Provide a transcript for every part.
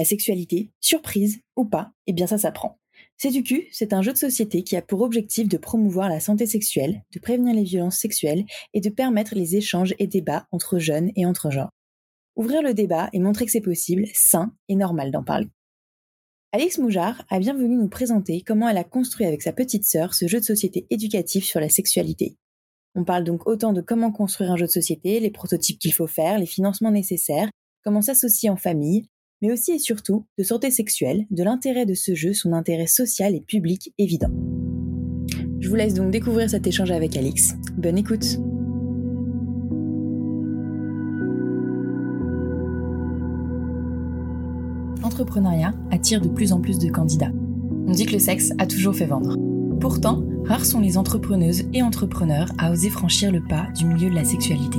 La sexualité, surprise ou pas, eh bien ça s'apprend. Cul, c'est un jeu de société qui a pour objectif de promouvoir la santé sexuelle, de prévenir les violences sexuelles et de permettre les échanges et débats entre jeunes et entre genres. Ouvrir le débat et montrer que c'est possible, sain et normal d'en parler. Alix Moujard a bien voulu nous présenter comment elle a construit avec sa petite sœur ce jeu de société éducatif sur la sexualité. On parle donc autant de comment construire un jeu de société, les prototypes qu'il faut faire, les financements nécessaires, comment s'associer en famille, mais aussi et surtout de santé sexuelle, de l'intérêt de ce jeu, son intérêt social et public évident. Je vous laisse donc découvrir cet échange avec Alix. Bonne écoute L'entrepreneuriat attire de plus en plus de candidats. On dit que le sexe a toujours fait vendre. Pourtant, rares sont les entrepreneuses et entrepreneurs à oser franchir le pas du milieu de la sexualité.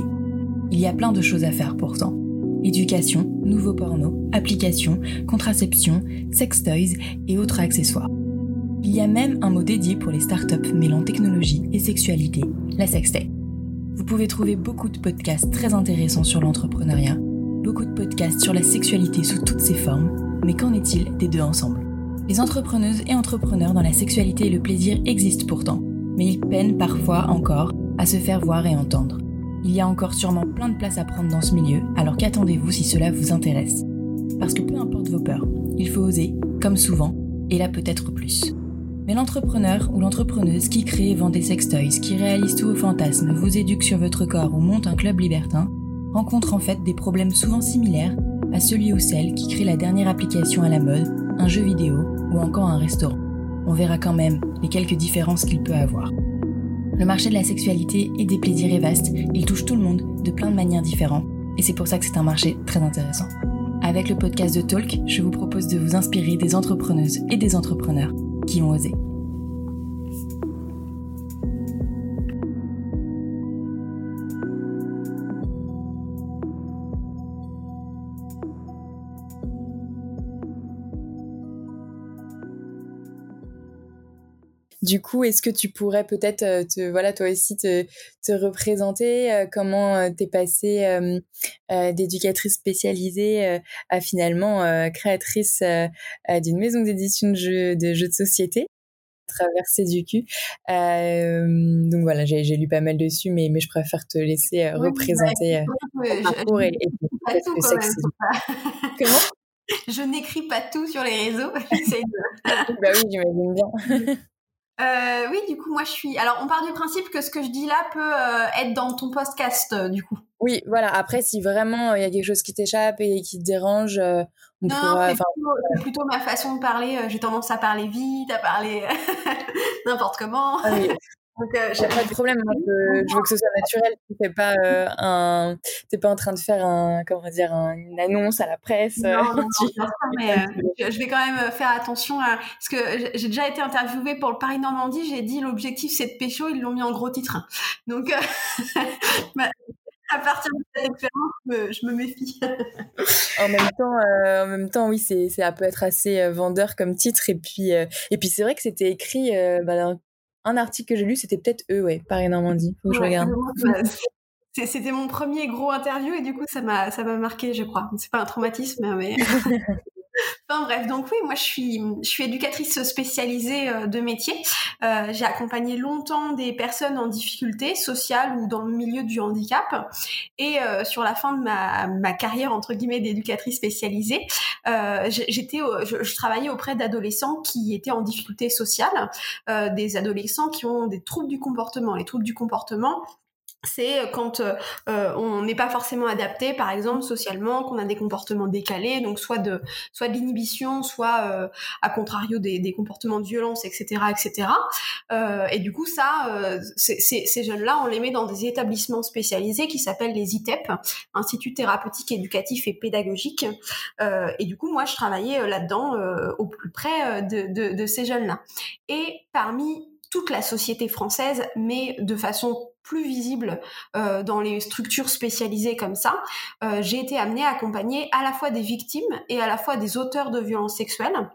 Il y a plein de choses à faire pourtant éducation, nouveaux pornos, applications, contraception, sex toys et autres accessoires. Il y a même un mot dédié pour les startups mêlant technologie et sexualité, la sextech. Vous pouvez trouver beaucoup de podcasts très intéressants sur l'entrepreneuriat, beaucoup de podcasts sur la sexualité sous toutes ses formes, mais qu'en est-il des deux ensemble? Les entrepreneuses et entrepreneurs dans la sexualité et le plaisir existent pourtant, mais ils peinent parfois encore à se faire voir et entendre. Il y a encore sûrement plein de place à prendre dans ce milieu, alors qu'attendez-vous si cela vous intéresse? Parce que peu importe vos peurs, il faut oser, comme souvent, et là peut-être plus. Mais l'entrepreneur ou l'entrepreneuse qui crée et vend des sextoys, qui réalise tous vos fantasmes, vous éduque sur votre corps ou monte un club libertin, rencontre en fait des problèmes souvent similaires à celui ou celle qui crée la dernière application à la mode, un jeu vidéo ou encore un restaurant. On verra quand même les quelques différences qu'il peut avoir. Le marché de la sexualité et des plaisirs est vaste, il touche tout le monde de plein de manières différentes, et c'est pour ça que c'est un marché très intéressant. Avec le podcast de Talk, je vous propose de vous inspirer des entrepreneuses et des entrepreneurs qui ont osé. Du coup, est-ce que tu pourrais peut-être, euh, te, voilà, toi aussi, te, te représenter euh, comment euh, t'es passée d'éducatrice spécialisée à finalement créatrice d'une maison d'édition de jeux, de jeux de société traversée du cul. donc voilà, j'ai lu pas mal dessus, mais, mais je préfère te laisser représenter ton parcours et, et ce que c'est Comment? Je n'écris pas tout sur les réseaux. bah oui, j'imagine bien. Euh, oui, du coup, moi, je suis. Alors, on part du principe que ce que je dis là peut euh, être dans ton podcast, euh, du coup. Oui, voilà. Après, si vraiment il y a quelque chose qui t'échappe et qui te dérange, on non, pourra. C'est plutôt, ma façon de parler. J'ai tendance à parler vite, à parler n'importe comment. Ah donc, euh, j'ai pas de problème. je, veux que ce soit naturel. Tu n'es pas euh, un, pas en train de faire un, comment dire, une annonce à la presse. Non, euh, non, mais je vais quand même faire attention à, parce que j'ai déjà été interviewée pour le Paris Normandie. J'ai dit l'objectif c'est de pécho. Ils l'ont mis en gros titre. Donc, à partir de cette expérience, je me, méfie. en même temps, en même temps, oui, c'est, ça peut être assez vendeur comme titre. Et puis, et puis c'est vrai que c'était écrit bah, un article que j'ai lu, c'était peut-être eux, ouais, Paris Normandie. Faut que je regarde. C'était mon premier gros interview et du coup ça m'a ça m'a marqué, je crois. C'est pas un traumatisme, mais Enfin bref, donc oui, moi je suis, je suis éducatrice spécialisée euh, de métier. Euh, j'ai accompagné longtemps des personnes en difficulté sociale ou dans le milieu du handicap. Et euh, sur la fin de ma, ma carrière entre guillemets d'éducatrice spécialisée, j'étais, je, je, travaillais auprès d'adolescents qui étaient en difficulté sociale, des adolescents qui ont des troubles du comportement. Les troubles du comportement, c'est euh, quand euh, euh, on n'est pas forcément adapté, par exemple socialement, qu'on a des comportements décalés, donc soit de soit de l'inhibition, soit à contrario des, des, comportements de violence, etc., etc. et du coup, ça, ces jeunes-là, on les met dans des établissements spécialisés qui s'appellent les ITEP, Instituts thérapeutiques, éducatifs et pédagogiques. et du coup, moi, je travaillais là-dedans au plus près de, de, de ces jeunes-là. Et parmi toute la société française, mais de façon plus visible euh, dans les structures spécialisées comme ça, euh, j'ai été amenée à accompagner à la fois des victimes et à la fois des auteurs de violences sexuelles,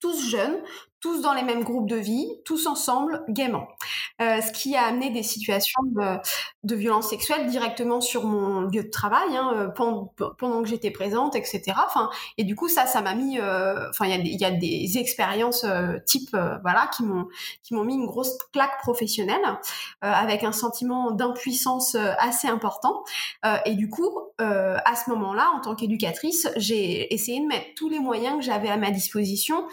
tous jeunes, tous dans les mêmes groupes de vie, tous ensemble, gaiement. Euh, ce qui a amené des situations de, de violence sexuelle directement sur mon lieu de travail, hein, euh, pendant, pendant, que j'étais présente, etc. Enfin, et du coup, ça, ça m'a mis, euh, enfin, il y, y, a des expériences euh, type, euh, voilà, qui m'ont, qui m'ont mis une grosse claque professionnelle, avec un sentiment d'impuissance assez important. et du coup, à ce moment-là, en tant qu'éducatrice, j'ai essayé de mettre tous les moyens que j'avais à ma disposition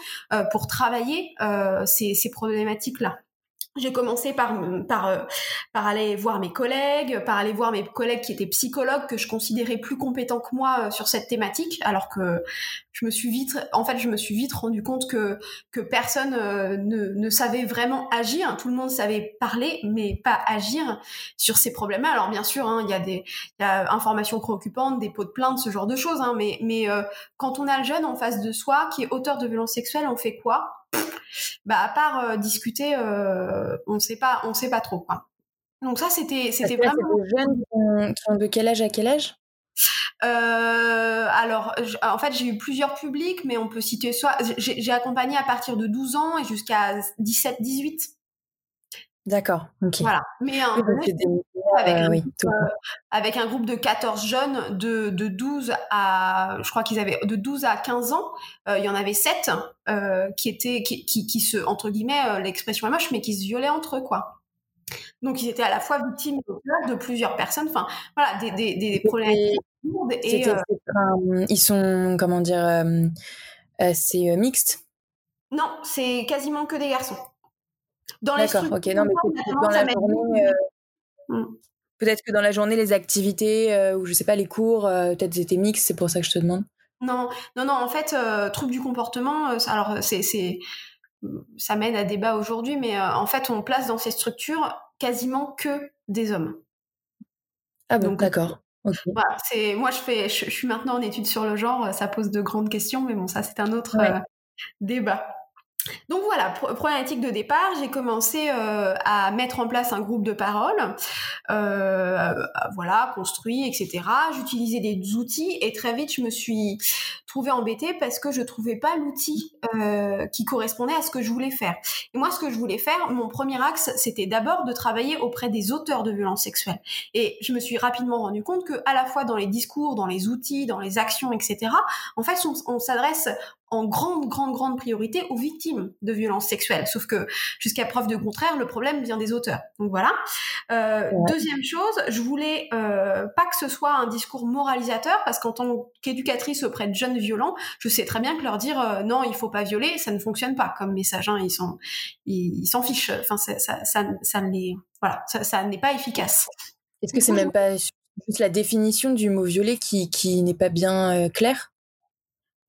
pour travailler euh, ces, ces problématiques-là. J'ai commencé par, par, euh, par aller voir mes collègues, par aller voir mes collègues qui étaient psychologues que je considérais plus compétents que moi euh, sur cette thématique, alors que je me suis vite, en fait, je me suis vite rendu compte que que personne ne, ne savait vraiment agir. Tout le monde savait parler, mais pas agir sur ces problèmes-là. Alors bien sûr, hein, il y a des y a informations préoccupantes, des pots de plainte, ce genre de choses. Hein, mais mais quand on a le jeune en face de soi qui est auteur de violences sexuelles, on fait quoi? Bah à part euh, discuter, euh, on sait pas, on sait pas trop quoi. Donc ça c'était c'était vraiment. Des jeunes qui ont de quel âge à quel âge? Euh, alors, en fait, j'ai eu plusieurs publics, mais on peut citer soit j'ai accompagné à partir de 12 ans et jusqu'à 17-18. D'accord, ok. Voilà. Mais un, avec, un groupe, euh, avec, un groupe, de 14 jeunes de, de 12 à, je crois qu'ils avaient de 12 à 15 ans, euh, il y en avait 7 euh, qui étaient, qui, qui, qui, se, entre guillemets, l'expression est moche, mais qui se violaient entre eux, quoi. Donc ils étaient à la fois victimes de plusieurs personnes, enfin voilà, des, des, des problèmes. Et, ils sont, comment dire, c'est mixte? Non, c'est quasiment que des garçons. D'accord, ok. Non, mais dans la journée, euh, mmh. peut-être que dans la journée, les activités euh, ou je sais pas, les cours, euh, peut-être étaient mixtes, c'est pour ça que je te demande. Non, non, non. En fait, trouble du comportement. alors, c'est, ça mène à débat aujourd'hui, mais en fait, on place dans ces structures quasiment que des hommes. Ah bon, d'accord. Voilà, c'est moi je fais, je, suis maintenant en études sur le genre, ça pose de grandes questions, mais bon, ça c'est un autre débat. Donc voilà, problématique de départ, j'ai commencé euh, à mettre en place un groupe de parole, euh, voilà, construit, etc. J'utilisais des outils et très vite je me suis trouvée embêtée parce que je trouvais pas l'outil euh, qui correspondait à ce que je voulais faire. Et moi, ce que je voulais faire, mon premier axe, c'était d'abord de travailler auprès des auteurs de violences sexuelles. Et je me suis rapidement rendu compte que à la fois dans les discours, dans les outils, dans les actions, etc. En fait, on, on s'adresse en grande, grande, grande priorité aux victimes de violences sexuelles. Sauf que jusqu'à preuve de contraire, le problème vient des auteurs. Donc voilà. Euh, deuxième chose, je voulais euh, pas que ce soit un discours moralisateur, parce qu'en tant qu'éducatrice auprès de jeunes violents, je sais très bien que leur dire euh, non, il faut pas violer, ça ne fonctionne pas comme message. Hein, ils s'en ils, s'en fichent. Enfin, ça, ça, ça, ça n'est voilà, ça, ça n'est pas efficace. Est-ce que c'est même pas juste la définition du mot violer qui, qui n'est pas bien claire?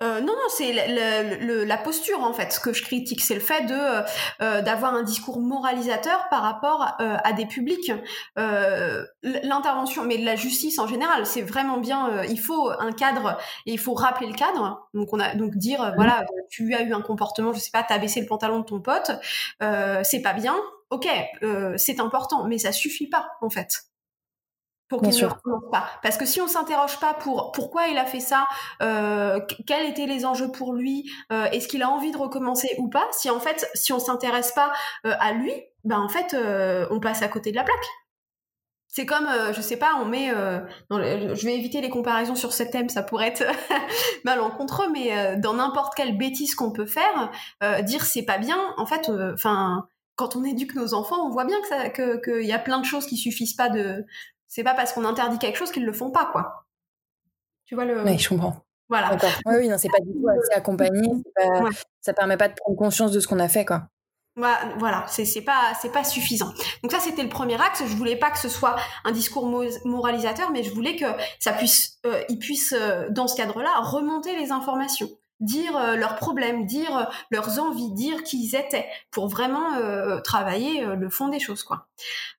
Euh, non, non, c'est la posture en fait. Ce que je critique, c'est le fait de euh, euh, d'avoir un discours moralisateur par rapport à des publics. L'intervention, mais de la justice en général, c'est vraiment bien. il faut un cadre et il faut rappeler le cadre. Donc on a donc dire mmh. voilà, tu as eu un comportement, je sais pas, t'as baissé le pantalon de ton pote, c'est pas bien. Ok, c'est important, mais ça suffit pas en fait pour qu'il ne recommence pas. Parce que si on s'interroge pas pour pourquoi il a fait ça, euh, quels étaient les enjeux pour lui, euh, est-ce qu'il a envie de recommencer ou pas, si en fait, si on s'intéresse pas euh, à lui, ben en fait, on passe à côté de la plaque. C'est comme, je sais pas, on met, je vais éviter les comparaisons sur ce thème, ça pourrait être malencontreux, mais dans n'importe quelle bêtise qu'on peut faire, dire c'est pas bien, en fait, enfin quand on éduque nos enfants, on voit bien que qu'il y a plein de choses qui suffisent pas de c'est pas parce qu'on interdit quelque chose qu'ils le font pas, quoi. Tu vois le. Oui, je comprends. Voilà. Oui, oui, non, c'est pas du tout assez accompagné. Pas... Ça permet pas de prendre conscience de ce qu'on a fait, quoi. Voilà, c'est pas c'est pas suffisant. Donc ça c'était le premier axe. Je voulais pas que ce soit un discours moralisateur, mais je voulais que ça puisse, euh, il puisse euh, dans ce cadre-là remonter les informations dire euh, leurs problèmes, dire leurs envies, dire qui ils étaient, pour vraiment travailler le fond des choses, quoi.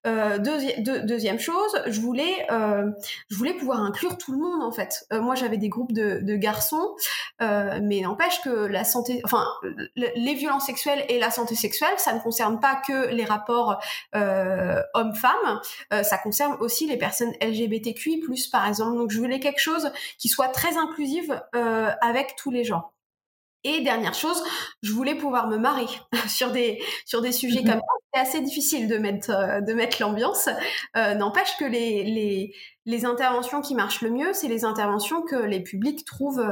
Deuxième chose, je voulais, je voulais pouvoir inclure tout le monde en fait. moi, j'avais des groupes de, de garçons, mais n'empêche que la santé, enfin, les violences sexuelles et la santé sexuelle, ça ne concerne pas que les rapports hommes-femmes, ça concerne aussi les personnes LGBTQI+, par exemple. Donc, je voulais quelque chose qui soit très inclusive avec tous les gens. Et dernière chose, je voulais pouvoir me marrer sur des sur des sujets mhm. comme ça. C'est assez difficile de mettre euh, de mettre l'ambiance. Euh, n'empêche que les, les les interventions qui marchent le mieux, c'est les interventions que les publics trouvent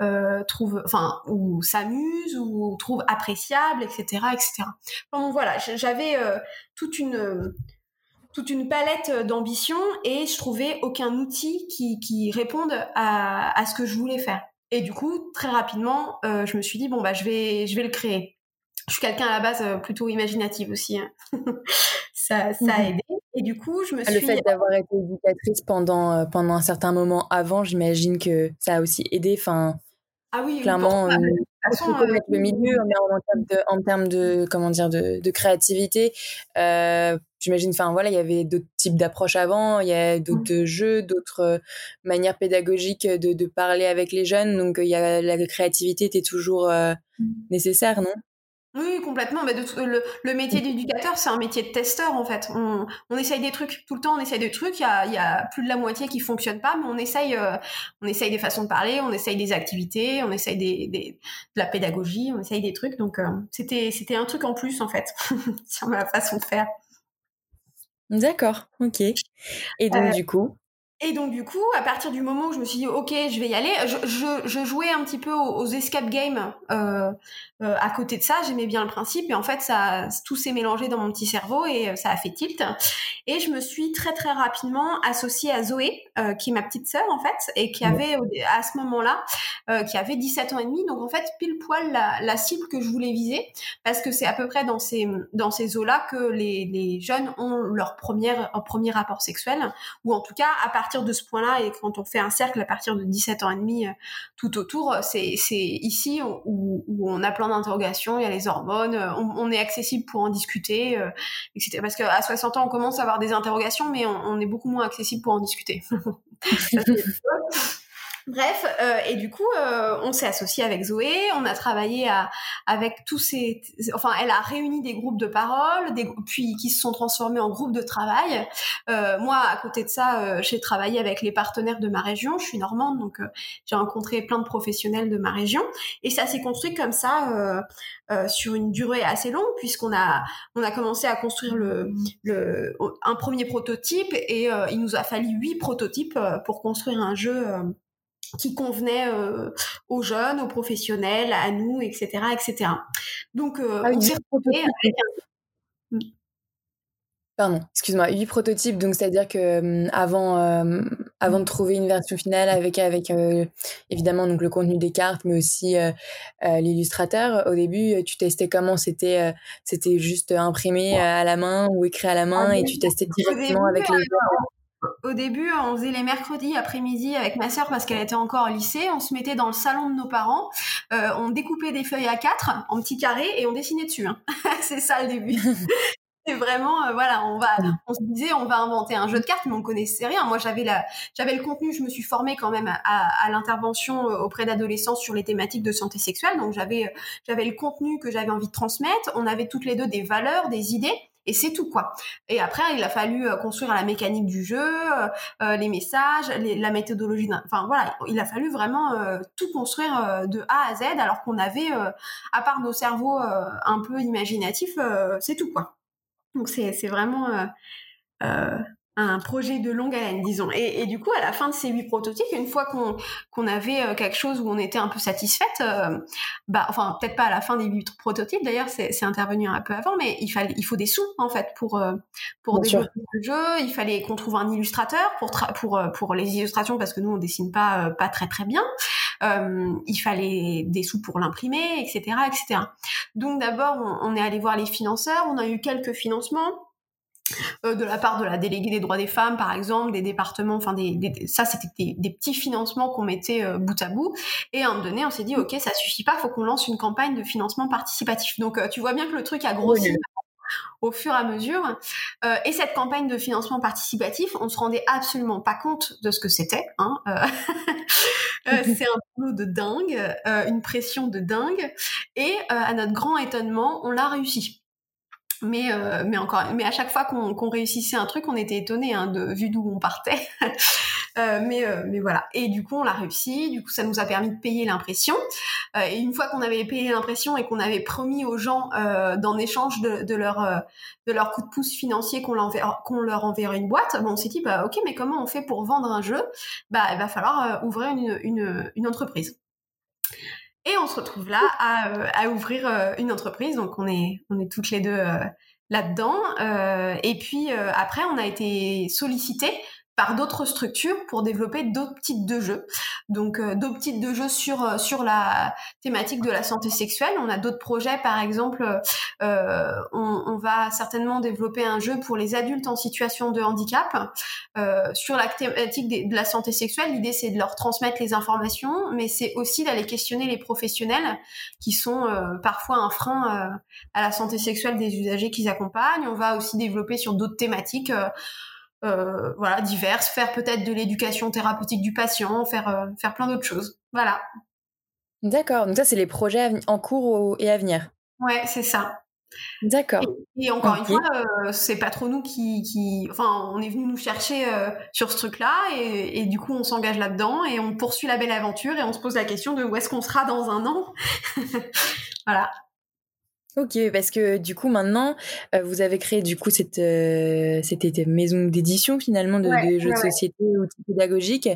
euh, trouvent enfin ou s'amusent ou trouvent appréciables, etc., etc. Donc voilà, j'avais toute une toute une palette d'ambitions et je trouvais aucun outil qui, qui réponde à, à ce que je voulais faire. Et du coup, très rapidement, euh, je me suis dit bon bah je vais je vais le créer. Je suis quelqu'un à la base euh, plutôt imaginative aussi. Hein. ça, ça a mhm. aidé. Et du coup, je me suis. Le fait d'avoir été éducatrice pendant euh, pendant un certain moment avant, j'imagine que ça a aussi aidé. Enfin, ah oui, clairement, euh, connaître le milieu en, termes de, en termes de comment dire de, de créativité. Euh, J'imagine, enfin voilà, il y avait d'autres types d'approches avant, il y a d'autres mmh. jeux, d'autres euh, manières pédagogiques de, de, parler avec les jeunes. Donc il y a la créativité était toujours euh, mmh. nécessaire, non? Oui, complètement. Mais de, le, le, métier d'éducateur, c'est un métier de testeur en fait. On, on, essaye des trucs tout le temps. On essaye des trucs. Il y a, il y a plus de la moitié qui fonctionnent pas, mais on essaye, euh, on essaye des façons de parler, on essaye des activités, on essaye des, des de la pédagogie, on essaye des trucs. Donc euh, c'était, c'était un truc en plus en fait sur ma façon de faire. D'accord, ok. Et donc euh, du coup et donc du coup, à partir du moment où je me suis dit ok, je vais y aller, je, je, je jouais un petit peu aux, escape games euh, euh, à côté de ça. J'aimais bien le principe et en fait ça tout s'est mélangé dans mon petit cerveau et euh, ça a fait tilt. Et je me suis très très rapidement associée à Zoé, euh, qui est ma petite sœur en fait et qui avait à ce moment-là, euh, qui avait 17 ans et demi. Donc en fait pile poil la, la cible que je voulais viser parce que c'est à peu près dans ces dans ces eaux-là que les, les jeunes ont leur première premier rapport sexuel ou en tout cas à partir de ce point-là, et quand on fait un cercle à partir de 17 ans et demi euh, tout autour, c'est ici où, on a plein d'interrogations, il y a les hormones, euh, on, est accessible pour en discuter, euh, etc. Parce qu'à 60 ans, on commence à avoir des interrogations, mais on est beaucoup moins accessible pour en discuter. Bref, euh, et du coup, euh, on s'est associé avec Zoé, on a travaillé à, avec tous ces... Enfin, elle a réuni des groupes de parole, des, puis qui se sont transformés en groupes de travail. Euh, moi, à côté de ça, euh, j'ai travaillé avec les partenaires de ma région. Je suis normande, donc euh, j'ai rencontré plein de professionnels de ma région. Et ça s'est construit comme ça sur une durée assez longue, puisqu'on a, on a commencé à construire le, le, un premier prototype, et il nous a fallu huit prototypes pour construire un jeu qui convenait euh, aux jeunes, aux professionnels, à nous, etc., etc. Donc, euh, ah on s'est retrouvés avec un... Pardon, excuse-moi, huit prototypes, donc c'est-à-dire que hum, avant, euh, avant de trouver une version finale avec, avec évidemment donc le contenu des cartes, mais aussi l'illustrateur, au début, tu testais comment c'était c'était juste imprimé à la main ou écrit à la main ah, et tu testais directement avec les au début, on faisait les mercredis après-midi avec ma sœur parce qu'elle était encore au lycée. On se mettait dans le salon de nos parents, euh, on découpait des feuilles à quatre en petits carrés et on dessinait dessus. Hein. c'est ça le début. c'est vraiment euh, voilà, on va, on se disait on va inventer un jeu de cartes, mais on connaissait rien. Moi, j'avais la, j'avais le contenu. Je me suis formée quand même à, à l'intervention euh, auprès d'adolescents sur les thématiques de santé sexuelle. Donc j'avais, j'avais le contenu que j'avais envie de transmettre. On avait toutes les deux des valeurs, des idées et c'est tout quoi. Et après, il a fallu euh, construire la mécanique du jeu, euh, euh, les messages, la méthodologie. Enfin voilà, il a fallu vraiment tout construire de A à Z, alors qu'on avait, à part nos cerveaux un peu imaginatifs, c'est tout quoi. Donc c'est c'est vraiment un projet de longue haleine, disons. Et, et, du coup, à la fin de ces huit prototypes, une fois qu'on qu'on avait euh, quelque chose où on était un peu satisfaite, euh, bah, enfin, peut-être pas à la fin des huit prototypes, d'ailleurs, c'est intervenu un peu avant, mais il, fallait, il faut des sous, en fait, pour, euh, pour développer le jeu. Il fallait qu'on trouve un illustrateur pour, pour, pour les illustrations, parce que nous, on dessine pas, pas très, très bien. il fallait des sous pour l'imprimer, etc., etc. Donc, d'abord, on, on est allé voir les financeurs, on a eu quelques financements. Euh, de la part de la déléguée des droits des femmes, par exemple, des départements, enfin des, ça c'était des, petits financements qu'on mettait euh, bout à bout. Et à un moment donné, on s'est dit ok, ça suffit pas, faut qu'on lance une campagne de financement participatif. Donc euh, tu vois bien que le truc a grossi. au fur et à mesure. et cette campagne de financement participatif, on se rendait absolument pas compte de ce que c'était. Hein. c'est un boulot de dingue, une pression de dingue. Et à notre grand étonnement, on l'a réussi. Mais, euh, mais encore, mais à chaque fois qu'on réussissait un truc, on était étonné hein, de vu d'où on partait. mais, mais voilà. Et du coup, on l'a réussi. Du coup, ça nous a permis de payer l'impression. et une fois qu'on avait payé l'impression et qu'on avait promis aux gens, d'en échange de, de leur de leur coup de pouce financier qu'on leur enverrait une boîte, bon, on s'est dit, bah, ok, mais comment on fait pour vendre un jeu? Bah, il va falloir ouvrir une, une entreprise. Et on se retrouve là à, euh, à ouvrir euh, une entreprise. Donc on est, on est toutes les deux euh, là-dedans. et puis après, on a été sollicité par d'autres structures pour développer d'autres types de jeux. Donc euh, d'autres types de jeux sur euh, sur la thématique de la santé sexuelle. On a d'autres projets, par exemple, euh, on, va certainement développer un jeu pour les adultes en situation de handicap euh, sur la thématique de la santé sexuelle. L'idée c'est de leur transmettre les informations, mais c'est aussi d'aller questionner les professionnels qui sont parfois un frein à la santé sexuelle des usagers qu'ils accompagnent. On va aussi développer sur d'autres thématiques euh, voilà, diverses, faire peut-être de l'éducation thérapeutique du patient, faire, euh, faire plein d'autres choses. Voilà. D'accord, donc ça, c'est les projets en cours et à venir. Ouais, c'est ça. D'accord. Et, encore une fois, euh, c'est pas trop nous qui, qui, enfin, on est venu nous chercher sur ce truc-là, et, et, du coup, on s'engage là-dedans et on poursuit la belle aventure et on se pose la question de où est-ce qu'on sera dans un an? voilà. Ok, parce que du coup maintenant, euh, vous avez créé du coup cette, euh, cette maison d'édition finalement de, jeux de société outils pédagogiques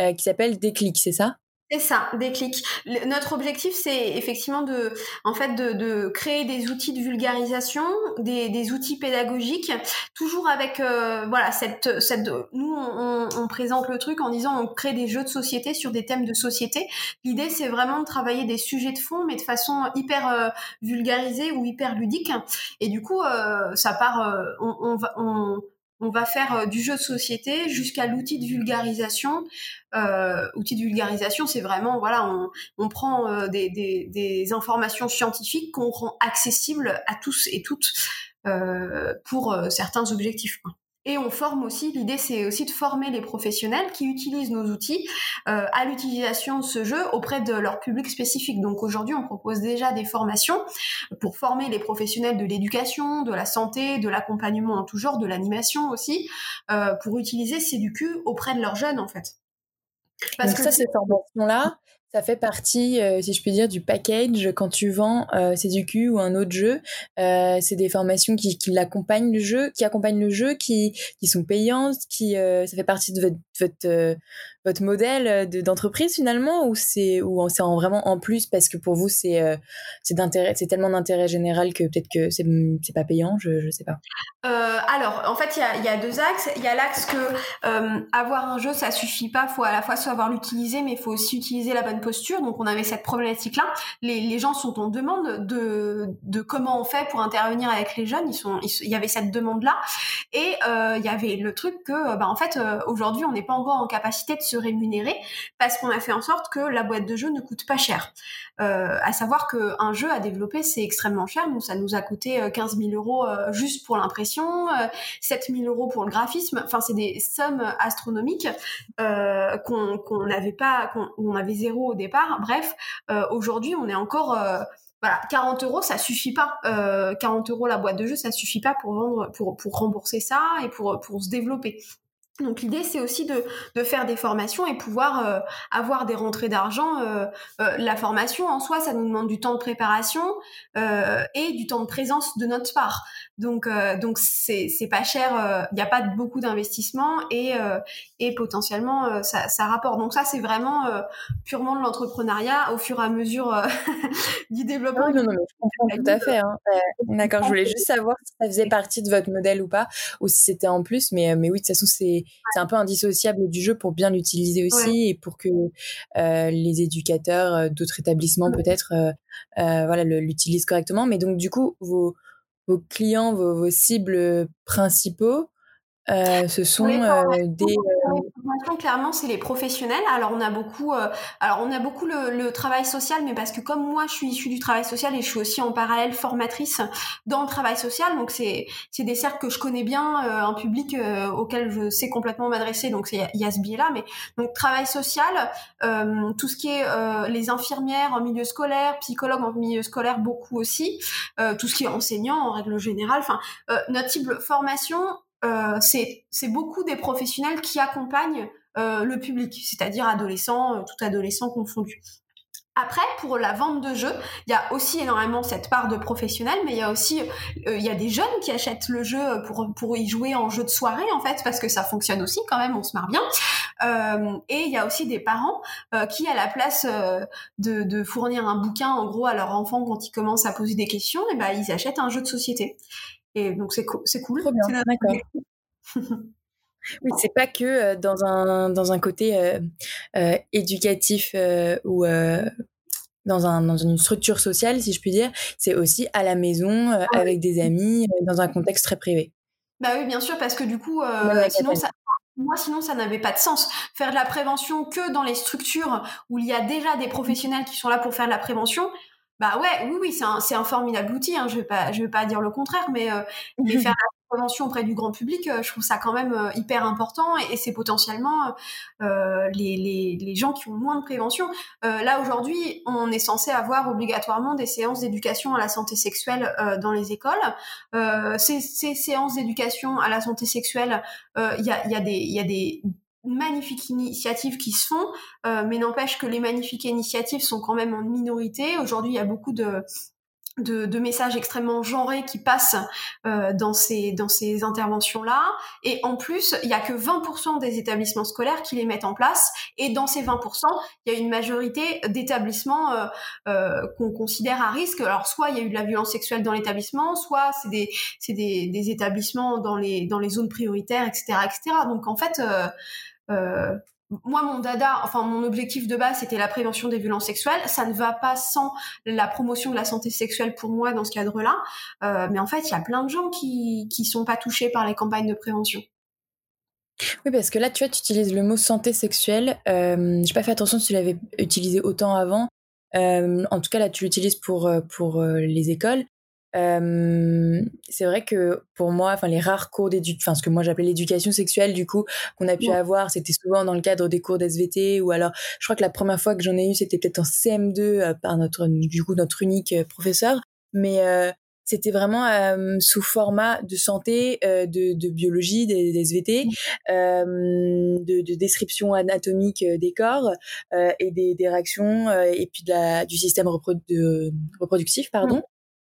euh, qui s'appelle Déclic, c'est ça? C'est ça, déclic. notre objectif, c'est effectivement de, en fait, de, de, créer des outils de vulgarisation, des, des outils pédagogiques, toujours avec, euh, voilà, cette, cette, nous, on, on, présente le truc en disant, on crée des jeux de société sur des thèmes de société. L'idée, c'est vraiment de travailler des sujets de fond, mais de façon hyper euh, vulgarisée ou hyper ludique. Et du coup, euh, ça part, on, on va, on on va faire euh, du jeu de société jusqu'à l'outil de vulgarisation. Euh, outil de vulgarisation, c'est vraiment voilà, on, prend euh, des, informations scientifiques qu'on rend accessibles à tous et toutes pour certains objectifs. Et on forme aussi, l'idée c'est aussi de former les professionnels qui utilisent nos outils euh, à l'utilisation de ce jeu auprès de leur public spécifique. Donc aujourd'hui, on propose déjà des formations pour former les professionnels de l'éducation, de la santé, de l'accompagnement en tout genre, de l'animation aussi, euh, pour utiliser CDQ auprès de leurs jeunes en fait. Parce que ça, ces formations-là, ça fait partie, euh, si je puis dire, du package quand tu vends euh, CDQ ou un autre jeu. Euh, c'est des formations qui, qui l'accompagnent le jeu, qui accompagnent le jeu, qui, qui sont payantes, qui euh, ça fait partie de votre, votre, euh, votre modèle d'entreprise finalement, ou c'est ou c'est en, vraiment en plus parce que pour vous c'est d'intérêt, c'est tellement d'intérêt général que peut-être que c'est c'est pas payant, je je sais pas. alors en fait il y a, y a deux axes. Il y a l'axe que avoir un jeu ça suffit pas, faut à la fois savoir l'utiliser, mais il faut aussi utiliser la bonne posture. Donc on avait cette problématique-là. Les, les, gens sont en demande de, de comment on fait pour intervenir avec les jeunes. Ils il y avait cette demande-là. Et euh, il y avait le truc que, bah, en fait, euh, aujourd'hui, on n'est pas encore en capacité de se rémunérer parce qu'on a fait en sorte que la boîte de jeu ne coûte pas cher. Euh, à savoir qu'un jeu à développer, c'est extrêmement cher. Nous, ça nous a coûté 15 000 euros juste pour l'impression, 7 000 euros pour le graphisme. Enfin, c'est des sommes astronomiques qu'on n'avait pas, qu'on on avait zéro au départ. Bref, euh, aujourd'hui, on est encore euh, voilà, 40 euros, ça suffit pas. 40 euh, euros la boîte de jeu, ça suffit pas pour vendre, pour, rembourser ça et pour se développer. Donc l'idée c'est aussi de, de, faire des formations et pouvoir avoir des rentrées d'argent. la formation en soi, ça nous demande du temps de préparation et du temps de présence de notre part. Donc euh, donc c'est c'est pas cher, il euh, n'y a pas beaucoup d'investissement et euh, et potentiellement ça ça rapporte. Donc ça c'est vraiment purement de l'entrepreneuriat au fur et à mesure du développement. Non, non, non, je comprends tout à fait. Hein. D'accord, je voulais juste savoir si ça faisait partie de votre modèle ou pas, ou si c'était en plus. Mais mais oui, de toute façon c'est c'est un peu indissociable du jeu pour bien l'utiliser aussi et pour que les éducateurs d'autres établissements peut-être voilà l'utilisent correctement. Mais donc du coup vos vos clients, vos, vos cibles principaux, euh, ce sont euh, des euh, clairement c'est les professionnels. Alors on a beaucoup alors on a beaucoup le, travail social mais parce que comme moi je suis issue du travail social et je suis aussi en parallèle formatrice dans le travail social donc c'est c'est des cercles que je connais bien un public auquel je sais complètement m'adresser donc il y a ce biais là mais donc travail social tout ce qui est les infirmières en milieu scolaire psychologues en milieu scolaire beaucoup aussi tout ce qui est enseignant en règle générale. Enfin notre cible formation euh, c'est beaucoup des professionnels qui accompagnent le public, c'est-à-dire adolescents, tout adolescent confondu. Après, pour la vente de jeux, il y a aussi énormément cette part de professionnels, mais il y a aussi euh, il y a des jeunes qui achètent le jeu pour pour y jouer en jeu de soirée en fait, parce que ça fonctionne aussi quand même, on se marre bien. Euh, et il y a aussi des parents euh, qui, à la place de, fournir un bouquin en gros à leur enfant quand ils commencent à poser des questions, et eh ben ils achètent un jeu de société. Et donc c'est cool. Trop bien, d'accord. Oui, c'est pas que dans un dans un côté éducatif ou dans un dans une structure sociale, si je puis dire. C'est aussi à la maison ah avec des amis dans un contexte très privé. Bah oui, bien sûr, parce que du coup, sinon ça, moi, sinon, ça n'avait pas de sens. Faire de la prévention que dans les structures où il y a déjà des professionnels qui sont là pour faire de la prévention, bah ouais, oui, oui, c'est un, un, formidable outil. Hein, je vais pas, je vais pas dire le contraire, mais, mais faire la prévention auprès du grand public, euh, je trouve ça quand même euh, hyper important et, c'est potentiellement euh, les, les, les, gens qui ont moins de prévention. là aujourd'hui, on est censé avoir obligatoirement des séances d'éducation à la santé sexuelle dans les écoles. ces, ces séances d'éducation à la santé sexuelle, il y a, y, a des, y a des magnifiques initiatives qui se font, mais n'empêche que les magnifiques initiatives sont quand même en minorité. Aujourd'hui, il y a beaucoup de, de, messages extrêmement genrés qui passent euh, dans ces dans ces interventions là et en plus il y a que 20% des établissements scolaires qui les mettent en place. Et dans ces 20% il y a une majorité d'établissements euh, euh, qu'on considère à risque. Alors soit il y a eu de la violence sexuelle dans l'établissement soit c'est des c'est des, établissements dans les dans les zones prioritaires etc etc donc en fait euh, moi, mon dada, enfin mon objectif de base, c'était la prévention des violences sexuelles. Ça ne va pas sans la promotion de la santé sexuelle pour moi dans ce cadre-là. Euh, mais en fait, il y a plein de gens qui qui sont pas touchés par les campagnes de prévention. Oui, parce que là, tu vois, tu utilises le mot santé sexuelle. Euh, J'ai pas fait attention si tu l'avais utilisé autant avant. Euh, en tout cas, là, tu l'utilises pour pour les écoles c'est vrai que pour moi, enfin les rares cours d'éducation, enfin ce que moi j'appelais l'éducation sexuelle, du coup, qu'on a pu avoir, c'était souvent dans le cadre des cours d'SVT ou alors, je crois que la première fois que j'en ai eu, c'était peut-être en CM2 euh, par notre, du coup, notre unique euh, professeur, mais euh, c'était vraiment sous format de santé, de, de, biologie, des, des SVT, de, de, description anatomique des corps et des, des réactions et puis de la, du système reproductif, pardon.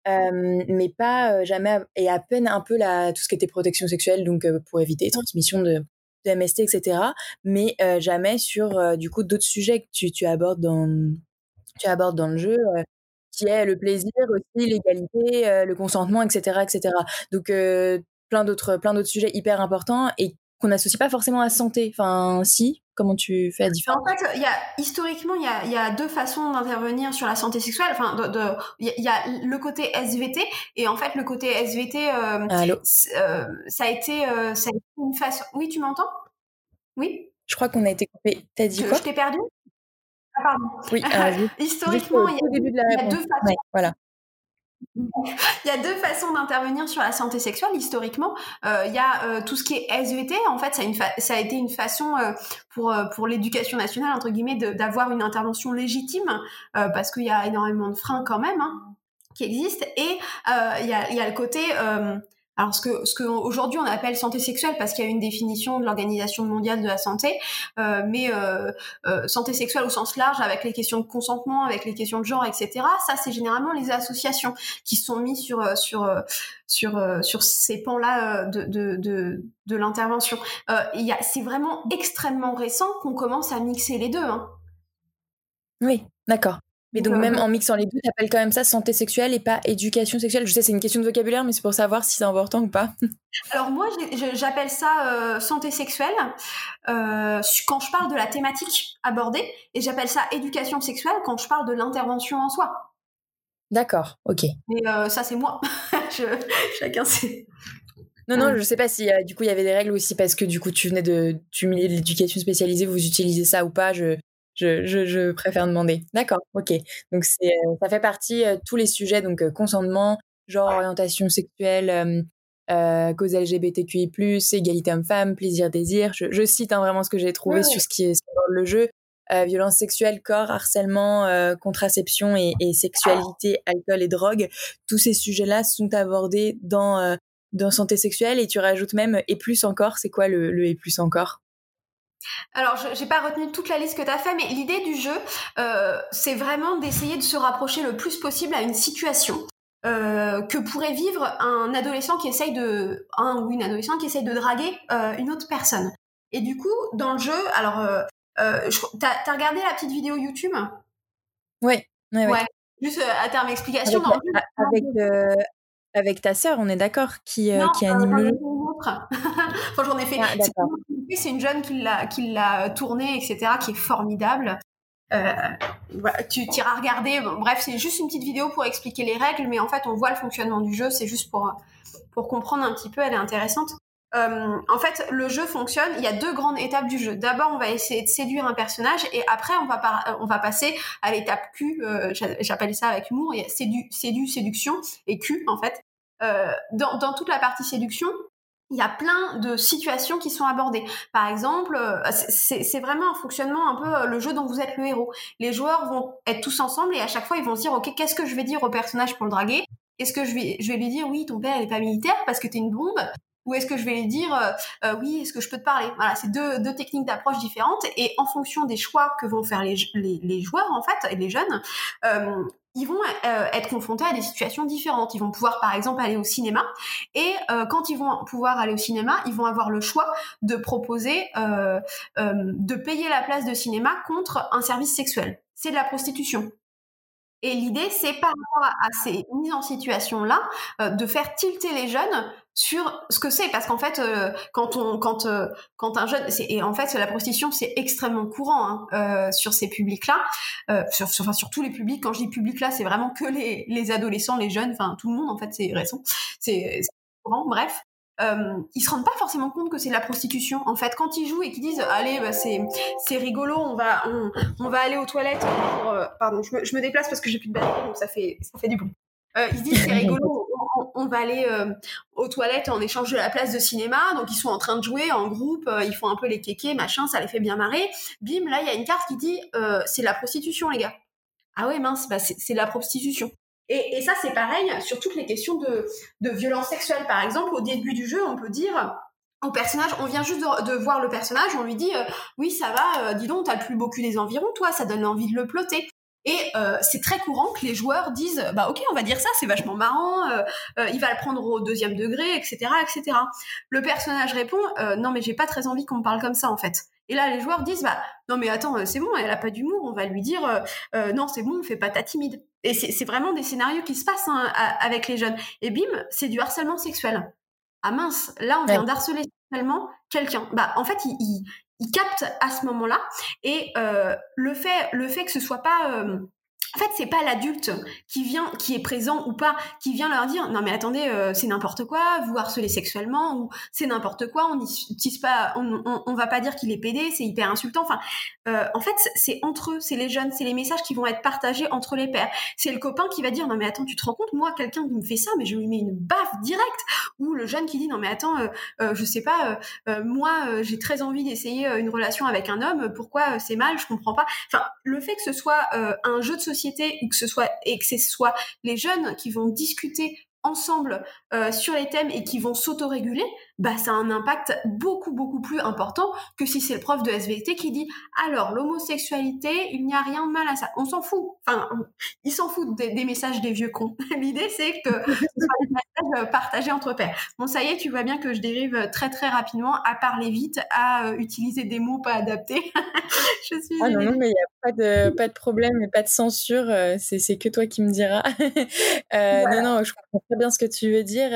Euh, mais pas euh, jamais et à peine un peu tout ce qui était protection sexuelle donc euh, pour éviter transmission de, de MST etc mais jamais sur du coup d'autres sujets que tu, tu abordes dans tu abordes dans le jeu qui est le plaisir aussi l'égalité le consentement etc etc donc plein d'autres plein d'autres sujets hyper importants et qu'on n'associe pas forcément à santé enfin si Comment tu fais la différence? En fait, il y a, historiquement, il y a, y a deux façons d'intervenir sur la santé sexuelle. Enfin, il de, y, y, a le côté SVT et en fait, le côté SVT, euh, euh, ça a été, euh, ça a été une façon. Oui, tu m'entends? Oui? Je crois qu'on a été coupé. T'as dit quoi? Je t'ai perdu? Ah pardon. Oui. historiquement, il y, a, deux façons. voilà. Il y a deux façons d'intervenir sur la santé sexuelle historiquement. Euh, il y a euh, tout ce qui est SVT. En fait, ça a, été une façon euh, pour l'éducation nationale entre guillemets d'avoir une intervention légitime parce qu'il y a énormément de freins quand même hein, qui existent. Et il y a le côté alors ce que ce que aujourd'hui on appelle santé sexuelle parce qu'il y a une définition de l'Organisation mondiale de la santé, euh, mais euh, euh, santé sexuelle au sens large avec les questions de consentement, avec les questions de genre, etc. Ça c'est généralement les associations qui sont mises sur euh, sur euh, sur sur ces pans-là de de de, de l'intervention. c'est vraiment extrêmement récent qu'on commence à mixer les deux. Hein. Oui, d'accord. Mais donc, même en mixant les deux, tu appelles quand même ça santé sexuelle et pas éducation sexuelle. Je sais, c'est une question de vocabulaire, mais c'est pour savoir si c'est important ou pas. Alors, moi, j'appelle ça euh, santé sexuelle euh, quand je parle de la thématique abordée, et j'appelle ça éducation sexuelle quand je parle de l'intervention en soi. D'accord, ok. Mais euh, ça, c'est moi. chacun sait. Non, non, je sais pas si du coup il y avait des règles aussi parce que du coup tu venais de, l'éducation spécialisée, vous utilisez ça ou pas. Je, je, je, je préfère demander. D'accord, ok. Donc c'est, euh, ça fait partie euh, tous les sujets, donc euh, consentement, genre, orientation sexuelle, euh, cause LGBTQI+, égalité homme-femme, plaisir-désir. Je, je, cite hein, vraiment ce que j'ai trouvé sur ce qui est dans le jeu. Euh, violence sexuelle, corps, harcèlement, euh, contraception et, et, sexualité, alcool et drogue. Tous ces sujets-là sont abordés dans dans santé sexuelle et tu rajoutes même et plus encore. C'est quoi le, le et plus encore? Alors, je n'ai pas retenu toute la liste que tu as fait, mais l'idée du jeu, euh, c'est vraiment d'essayer de se rapprocher le plus possible à une situation euh, que pourrait vivre un adolescent qui essaye de, un ou une adolescente qui essaye de draguer euh, une autre personne. Et du coup, dans le jeu, alors, t'as as regardé la petite vidéo YouTube? Oui. Ouais, ouais. Juste à terme explication. Avec, avec, avec, ta sœur, on est d'accord, qui, qui anime le jeu. enfin, j'en ai fait. Ah, c'est une jeune qui l'a, qui l'a tourné, etc., qui est formidable. Euh, tu t'iras regarder. bref, c'est juste une petite vidéo pour expliquer les règles, mais en fait, on voit le fonctionnement du jeu. C'est juste pour pour comprendre un petit peu. Elle est intéressante. Euh, en fait, le jeu fonctionne. Il y a deux grandes étapes du jeu. D'abord, on va essayer de séduire un personnage, et après, on va on va passer à l'étape Q. Euh, j'appelle ça avec humour. Il y a sédu, sédu, séduction et Q en fait. Euh, dans, dans toute la partie séduction, il y a plein de situations qui sont abordées. Par exemple, euh, c'est vraiment un fonctionnement un peu euh, le jeu dont vous êtes le héros. Les joueurs vont être tous ensemble et à chaque fois ils vont se dire ok qu'est-ce que je vais dire au personnage pour le draguer? Est-ce que je vais lui dire oui ton père il est pas militaire parce que t'es une bombe? Ou est-ce que je vais lui dire euh, oui est-ce que je peux te parler? Voilà c'est deux, techniques d'approche différentes et en fonction des choix que vont faire les, les, joueurs en fait et les jeunes ils vont euh, être confrontés à des situations différentes. Ils vont pouvoir, par exemple, aller au cinéma. Et euh, quand ils vont pouvoir aller au cinéma, ils vont avoir le choix de proposer euh, de payer la place de cinéma contre un service sexuel. C'est de la prostitution. Et l'idée, c'est par rapport à, ces mises en situation-là, de faire tilter les jeunes sur ce que c'est. Parce qu'en fait euh, quand on quand euh, quand un jeune et en fait la prostitution c'est extrêmement courant hein, euh, sur ces publics là sur, sur, enfin sur tous les publics. Quand je dis public là c'est vraiment que les, les adolescents les jeunes enfin tout le monde en fait c'est récent c'est courant bref euh, ils se rendent pas forcément compte que c'est la prostitution. En fait, quand ils jouent et qu'ils disent allez, bah, c'est c'est rigolo, on va on, va aller aux toilettes. Pour, pardon, je me, je me déplace parce que j'ai plus de batterie, donc ça fait ça fait du bruit. Euh, ils se disent c'est rigolo, on, va aller euh, aux toilettes en échange de la place de cinéma. Donc ils sont en train de jouer en groupe, euh, ils font un peu les kékés, machin, ça les fait bien marrer. Bim, là il y a une carte qui dit c'est la prostitution les gars. Ah ouais mince, bah, c'est la prostitution. Et, ça c'est pareil sur toutes les questions de, violence sexuelle. Par exemple, au début du jeu, on peut dire au personnage, on vient juste de, voir le personnage, on lui dit oui ça va, dis donc t'as le plus beau cul des environs, toi ça donne envie de le ploter. Et euh, c'est très courant que les joueurs disent bah ok on va dire ça c'est vachement marrant euh, euh, il va le prendre au deuxième degré etc etc le personnage répond non mais j'ai pas très envie qu'on me parle comme ça en fait et là les joueurs disent bah non mais attends c'est bon elle a pas d'humour on va lui dire non c'est bon on fait pas ta timide. Et c'est vraiment des scénarios qui se passent hein, avec les jeunes. Et bim c'est du harcèlement sexuel. Ah mince là on vient d'harceler sexuellement quelqu'un. Bah en fait il, ils captent à ce moment-là. Et euh, le fait, le fait que ce soit pas euh, en fait, c'est pas l'adulte qui vient, qui est présent ou pas, qui vient leur dire non mais attendez, euh, c'est n'importe quoi, vous harcelez sexuellement ou c'est n'importe quoi, on n'utilise pas, on, va pas dire qu'il est pédé, c'est hyper insultant. Enfin, euh, en fait, c'est entre eux, c'est les jeunes, c'est les messages qui vont être partagés entre les pères. C'est le copain qui va dire non mais attends, tu te rends compte, moi quelqu'un qui me fait ça, mais je lui mets une baffe directe. Ou le jeune qui dit non mais attends, euh, je sais pas, moi j'ai très envie d'essayer une relation avec un homme, pourquoi c'est mal, je comprends pas. Enfin, le fait que ce soit un jeu de société ou que ce soit et que ce soit les jeunes qui vont discuter ensemble euh, sur les thèmes et qui vont s'autoréguler, bah ça a un impact beaucoup beaucoup plus important que si c'est le prof de SVT qui dit alors l'homosexualité il n'y a rien de mal à ça. On s'en fout. Enfin ils s'en foutent des, messages des vieux cons. L'idée c'est que ce soit des messages partagés entre pairs. Bon ça y est tu vois bien que je dérive très très rapidement à parler vite à euh, utiliser des mots pas adaptés. Je suis ah non, non mais il n'y a pas de pas de problème et pas de censure euh, c'est que toi qui me diras. Euh, non non je comprends très bien ce que tu veux dire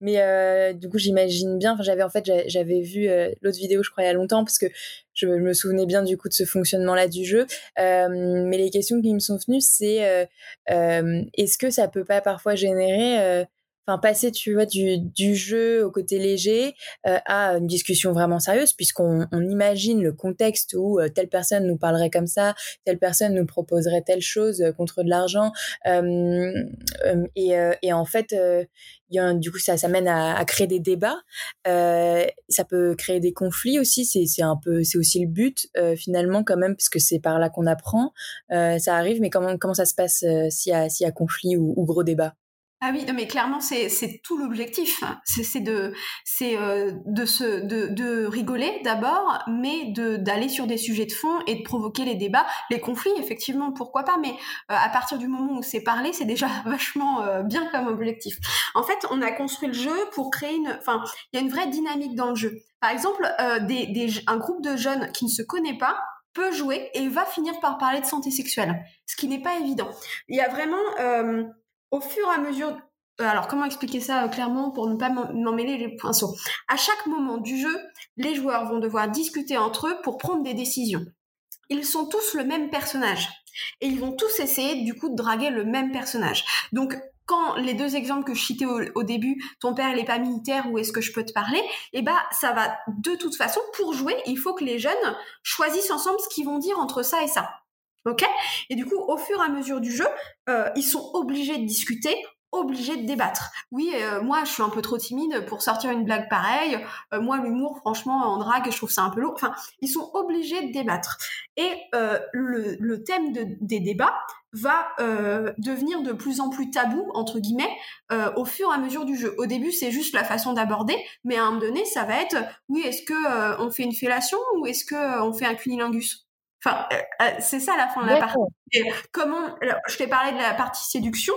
mais euh, du coup, j'imagine bien. Enfin, j'avais en fait, j'avais vu euh, l'autre vidéo, je crois, il y a longtemps, parce que je me souvenais bien du coup de ce fonctionnement-là du jeu. Euh, mais les questions qui me sont venues, c'est est-ce que ça peut pas parfois générer enfin passer tu vois du, du jeu au côté léger euh, à une discussion vraiment sérieuse puisqu'on on imagine le contexte où euh, telle personne nous parlerait comme ça telle personne nous proposerait telle chose euh, contre de l'argent et, et en fait y a, du coup ça, ça mène à, à créer des débats ça peut créer des conflits aussi c'est c'est un peu c'est aussi le but finalement quand même parce que c'est par là qu'on apprend ça arrive mais comment comment ça se passe s'il y a s'il y a conflit ou, ou gros débat? Ah oui, mais clairement, c'est tout l'objectif. C'est de, euh, de, se, de, de rigoler d'abord, mais d'aller sur des sujets de fond et de provoquer les débats, les conflits, effectivement, pourquoi pas. Mais euh, à partir du moment où c'est parlé, c'est déjà vachement euh, bien comme objectif. En fait, on a construit le jeu pour créer une, enfin, il y a une vraie dynamique dans le jeu. Par exemple, des, des, un groupe de jeunes qui ne se connaît pas peut jouer et va finir par parler de santé sexuelle, ce qui n'est pas évident. Il y a vraiment au fur et à mesure euh, alors comment expliquer ça euh, clairement pour ne pas m'emmêler les pinceaux À chaque moment du jeu, les joueurs vont devoir discuter entre eux pour prendre des décisions. Ils sont tous le même personnage et ils vont tous essayer du coup de draguer le même personnage. Donc quand les deux exemples que je citais au, début, ton père n'est pas militaire ou est-ce que je peux te parler, eh ben ça va de toute façon pour jouer, il faut que les jeunes choisissent ensemble ce qu'ils vont dire entre ça et ça. Ok? Et du coup, au fur et à mesure du jeu, euh, ils sont obligés de discuter, obligés de débattre. Oui, euh, moi, je suis un peu trop timide pour sortir une blague pareille. Euh, moi, l'humour, franchement, en drague, je trouve ça un peu lourd. Enfin, ils sont obligés de débattre. Et le, thème des débats va devenir de plus en plus tabou entre guillemets au fur et à mesure du jeu. Au début, c'est juste la façon d'aborder, mais à un moment donné, ça va être oui, est-ce que on fait une fellation ou est-ce que on fait un cunilingus? Enfin, euh, euh, c'est ça la fin de la partie. comment Je t'ai parlé de la partie séduction,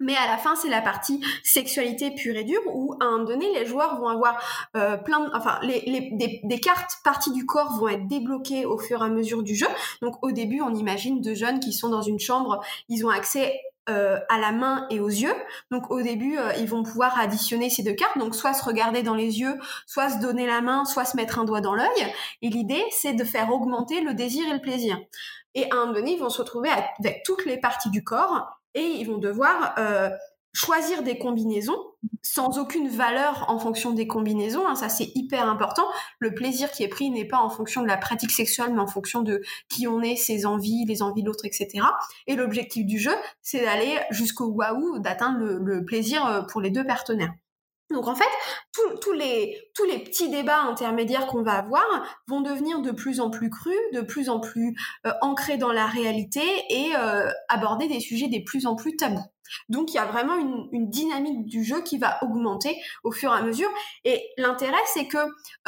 mais à la fin, c'est la partie sexualité pure et dure où, à un moment donné, les joueurs vont avoir euh, plein de, enfin, les, les, des, des, cartes parties du corps vont être débloquées au fur et à mesure du jeu. Donc, au début, on imagine deux jeunes qui sont dans une chambre, ils ont accès euh, à la main et aux yeux. Donc au début, euh, ils vont pouvoir additionner ces deux cartes, donc soit se regarder dans les yeux, soit se donner la main, soit se mettre un doigt dans l'œil. Et l'idée, c'est de faire augmenter le désir et le plaisir. Et à un moment donné, ils vont se retrouver avec toutes les parties du corps et ils vont devoir euh, choisir des combinaisons sans aucune valeur en fonction des combinaisons. Hein, ça, c'est hyper important. Le plaisir qui est pris n'est pas en fonction de la pratique sexuelle, mais en fonction de qui on est, ses envies, les envies de l'autre, etc. Et l'objectif du jeu, c'est d'aller jusqu'au waouh, d'atteindre le, plaisir euh, pour les deux partenaires. Donc en fait, tous les, tous les petits débats intermédiaires qu'on va avoir vont devenir de plus en plus crus, de plus en plus euh, ancrés dans la réalité et euh, aborder des sujets des plus en plus tabous. Donc il y a vraiment une, dynamique du jeu qui va augmenter au fur et à mesure. Et l'intérêt, c'est que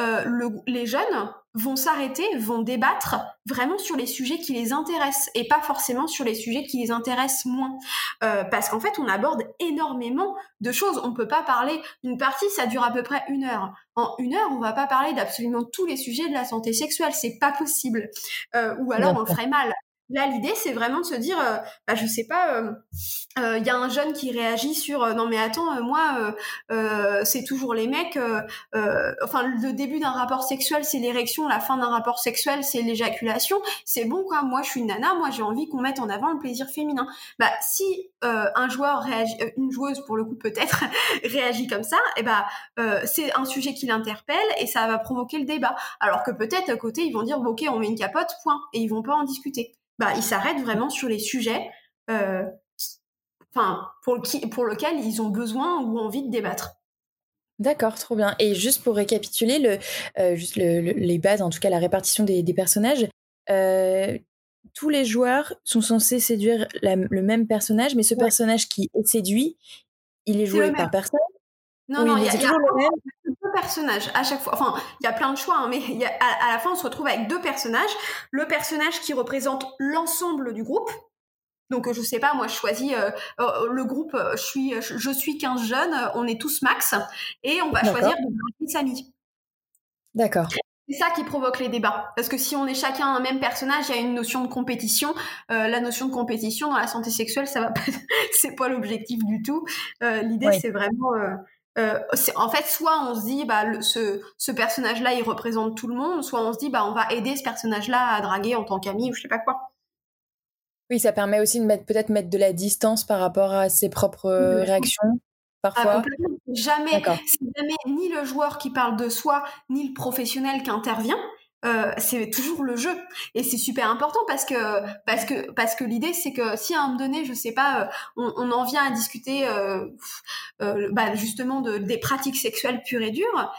euh, les jeunes vont s'arrêter, vont débattre vraiment sur les sujets qui les intéressent et pas forcément sur les sujets qui les intéressent moins. Euh, parce qu'en fait, on aborde énormément de choses. On peut pas parler d'une partie, ça dure à peu près une heure. En une heure, on va pas parler d'absolument tous les sujets de la santé sexuelle, c'est pas possible. Euh, ou alors on le ferait mal. Là, l'idée, c'est vraiment de se dire, euh, bah, je sais pas, il euh, euh, y a un jeune qui réagit sur, non mais attends, moi, c'est toujours les mecs. enfin, le début d'un rapport sexuel, c'est l'érection, la fin d'un rapport sexuel, c'est l'éjaculation. C'est bon, quoi. Moi, je suis une nana, moi, j'ai envie qu'on mette en avant le plaisir féminin. Bah, si un joueur réagit, une joueuse pour le coup peut-être réagit comme ça, et eh bah, c'est un sujet qui l'interpelle et ça va provoquer le débat. Alors que peut-être à côté, ils vont dire, ok, on met une capote, point, et ils vont pas en discuter bah, ils s'arrêtent vraiment sur les sujets euh, enfin, pour, le, pour lequel ils ont besoin ou envie de débattre. D'accord, trop bien. Et juste pour récapituler, le, euh, juste les bases, en tout cas la répartition des, personnages, euh, tous les joueurs sont censés séduire le même personnage, mais ce personnage qui est séduit, il est joué par personne? Non, non, il y a, deux personnages à chaque fois. Enfin, il y a plein de choix, hein, mais à, la fin, on se retrouve avec deux personnages. Le personnage qui représente l'ensemble du groupe. Donc, je sais pas, moi, je choisis euh, euh, le groupe, euh, je suis, je suis 15 jeunes, on est tous max, et on va choisir de Samy. D'accord. C'est ça qui provoque les débats. Parce que si on est chacun un même personnage, il y a une notion de compétition. la notion de compétition dans la santé sexuelle, ça va pas, c'est pas l'objectif du tout. L'idée, c'est vraiment euh, en fait, soit on se dit, bah, ce, ce personnage-là, il représente tout le monde, soit on se dit, bah, on va aider ce personnage-là à draguer en tant qu'ami ou je sais pas quoi. Oui, ça permet aussi de mettre peut-être mettre de la distance par rapport à ses propres réactions. Parfois. Ah, jamais, c'est jamais ni le joueur qui parle de soi, ni le professionnel qui intervient. Euh, c'est toujours le jeu. Et c'est super important parce que parce que parce que l'idée c'est que si à un moment donné je sais pas euh, on, en vient à discuter euh, bah, justement de, des pratiques sexuelles pures et dures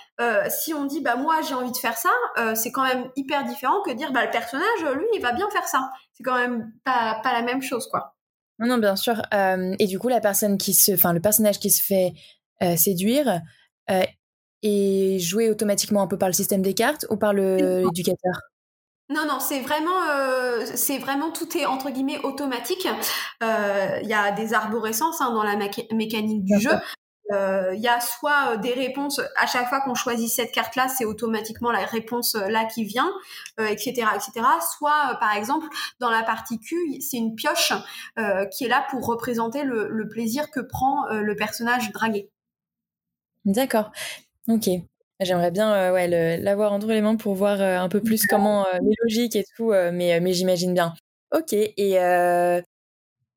si on dit bah moi j'ai envie de faire ça c'est quand même hyper différent que dire bah le personnage lui il va bien faire ça. C'est quand même pas pas la même chose quoi. Non, non, bien sûr. et du coup, la personne qui se, enfin, le personnage qui se fait séduire est joué automatiquement un peu par le système des cartes ou par l'éducateur? Non, non, c'est vraiment, euh, c'est vraiment tout est entre guillemets automatique. Euh, il y a des arborescences hein, dans la mécanique du jeu. Euh, il y a soit des réponses à chaque fois qu'on choisit cette carte-là, c'est automatiquement la réponse là qui vient, etc., etc. Soit, par exemple, dans la partie Q, c'est une pioche qui est là pour représenter le, le plaisir que prend le personnage dragué. D'accord. Ok. J'aimerais bien euh, ouais, l'avoir entre les mains pour voir euh, un peu plus comment euh, les logiques et tout, mais, mais j'imagine bien. Ok, et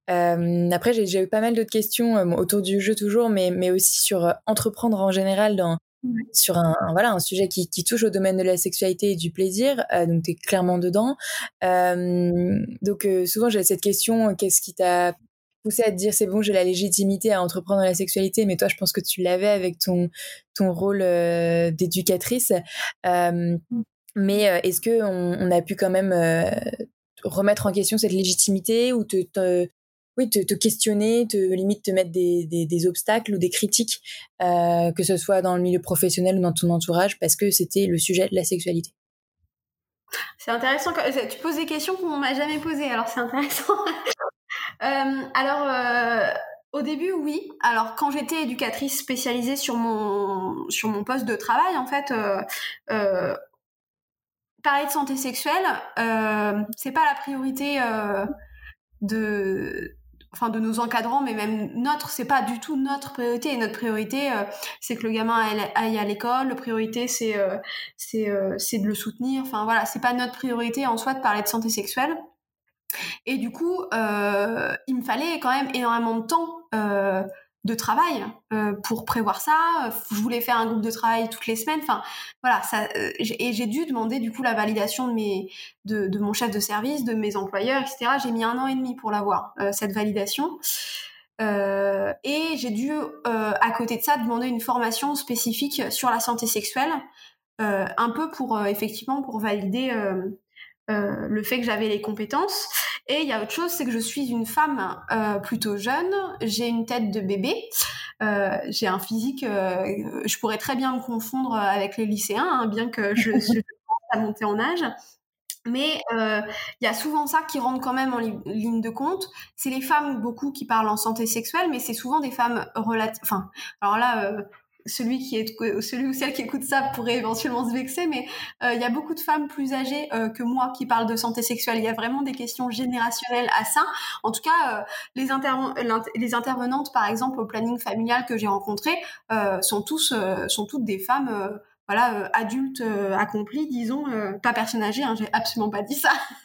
après j'ai eu pas mal d'autres questions autour du jeu toujours, mais, mais aussi sur entreprendre en général dans, sur un, voilà, un sujet qui, qui, touche au domaine de la sexualité et du plaisir, donc tu es clairement dedans. donc souvent j'ai cette question, qu'est-ce qui t'a poussé à te dire c'est bon, j'ai la légitimité à entreprendre la sexualité, mais toi, je pense que tu l'avais avec ton, ton rôle euh, d'éducatrice. Euh, mais euh, est-ce que on, a pu quand même remettre en question cette légitimité ou te, oui, te, questionner, te limite te mettre des, des, obstacles ou des critiques, que ce soit dans le milieu professionnel ou dans ton entourage, parce que c'était le sujet de la sexualité? C'est intéressant. Tu poses des questions qu'on m'a jamais posées, alors c'est intéressant. Euh, alors, euh, au début, oui. Alors, quand j'étais éducatrice spécialisée sur mon, poste de travail, en fait, euh, parler de santé sexuelle, c'est pas la priorité de nos encadrants mais même notre c'est pas du tout notre priorité. Et notre priorité c'est que le gamin aille, à l'école. La priorité c'est de le soutenir. Enfin voilà c'est pas notre priorité en soi de parler de santé sexuelle et du coup, euh, il me fallait quand même énormément de temps euh, de travail euh, pour prévoir ça. Je voulais faire un groupe de travail toutes les semaines. Enfin, voilà. Et j'ai dû demander du coup la validation de mes, de, mon chef de service, de mes employeurs, etc. J'ai mis un an et demi pour l'avoir cette validation. et j'ai dû, à côté de ça, demander une formation spécifique sur la santé sexuelle, un peu pour effectivement pour valider euh, le fait que j'avais les compétences. Et il y a autre chose, c'est que je suis une femme euh, plutôt jeune, j'ai une tête de bébé, euh, j'ai un physique, je pourrais très bien me confondre avec les lycéens, hein, bien que je, je commence à monter en âge. Mais il y a souvent ça qui rentre quand même en ligne de compte. C'est les femmes beaucoup qui parlent en santé sexuelle, mais c'est souvent des femmes relatives. Enfin, alors là, celui qui est celui ou celle qui écoute ça pourrait éventuellement se vexer, mais euh, il y a beaucoup de femmes plus âgées euh, que moi qui parlent de santé sexuelle. Il y a vraiment des questions générationnelles à ça. En tout cas, euh, les, intervenantes, par exemple, au planning familial que j'ai rencontré, sont tous sont toutes des femmes voilà, adultes accomplis, disons, pas personnes âgées, hein, j'ai absolument pas dit ça.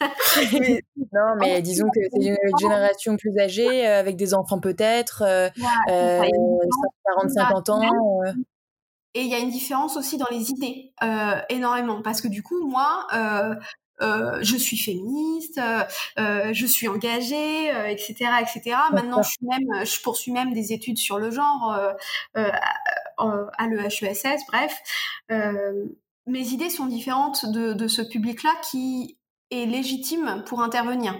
non, mais disons que c'est une génération plus âgée, avec des enfants peut-être, 40-50 ans. Et il y a une différence aussi dans les idées, énormément, parce que du coup, moi, je suis féministe, je suis engagée, etc., etc. Maintenant, je, suis même, je poursuis même des études sur le genre à l'EHESS, bref. mes idées sont différentes de, de ce public-là qui est légitime pour intervenir.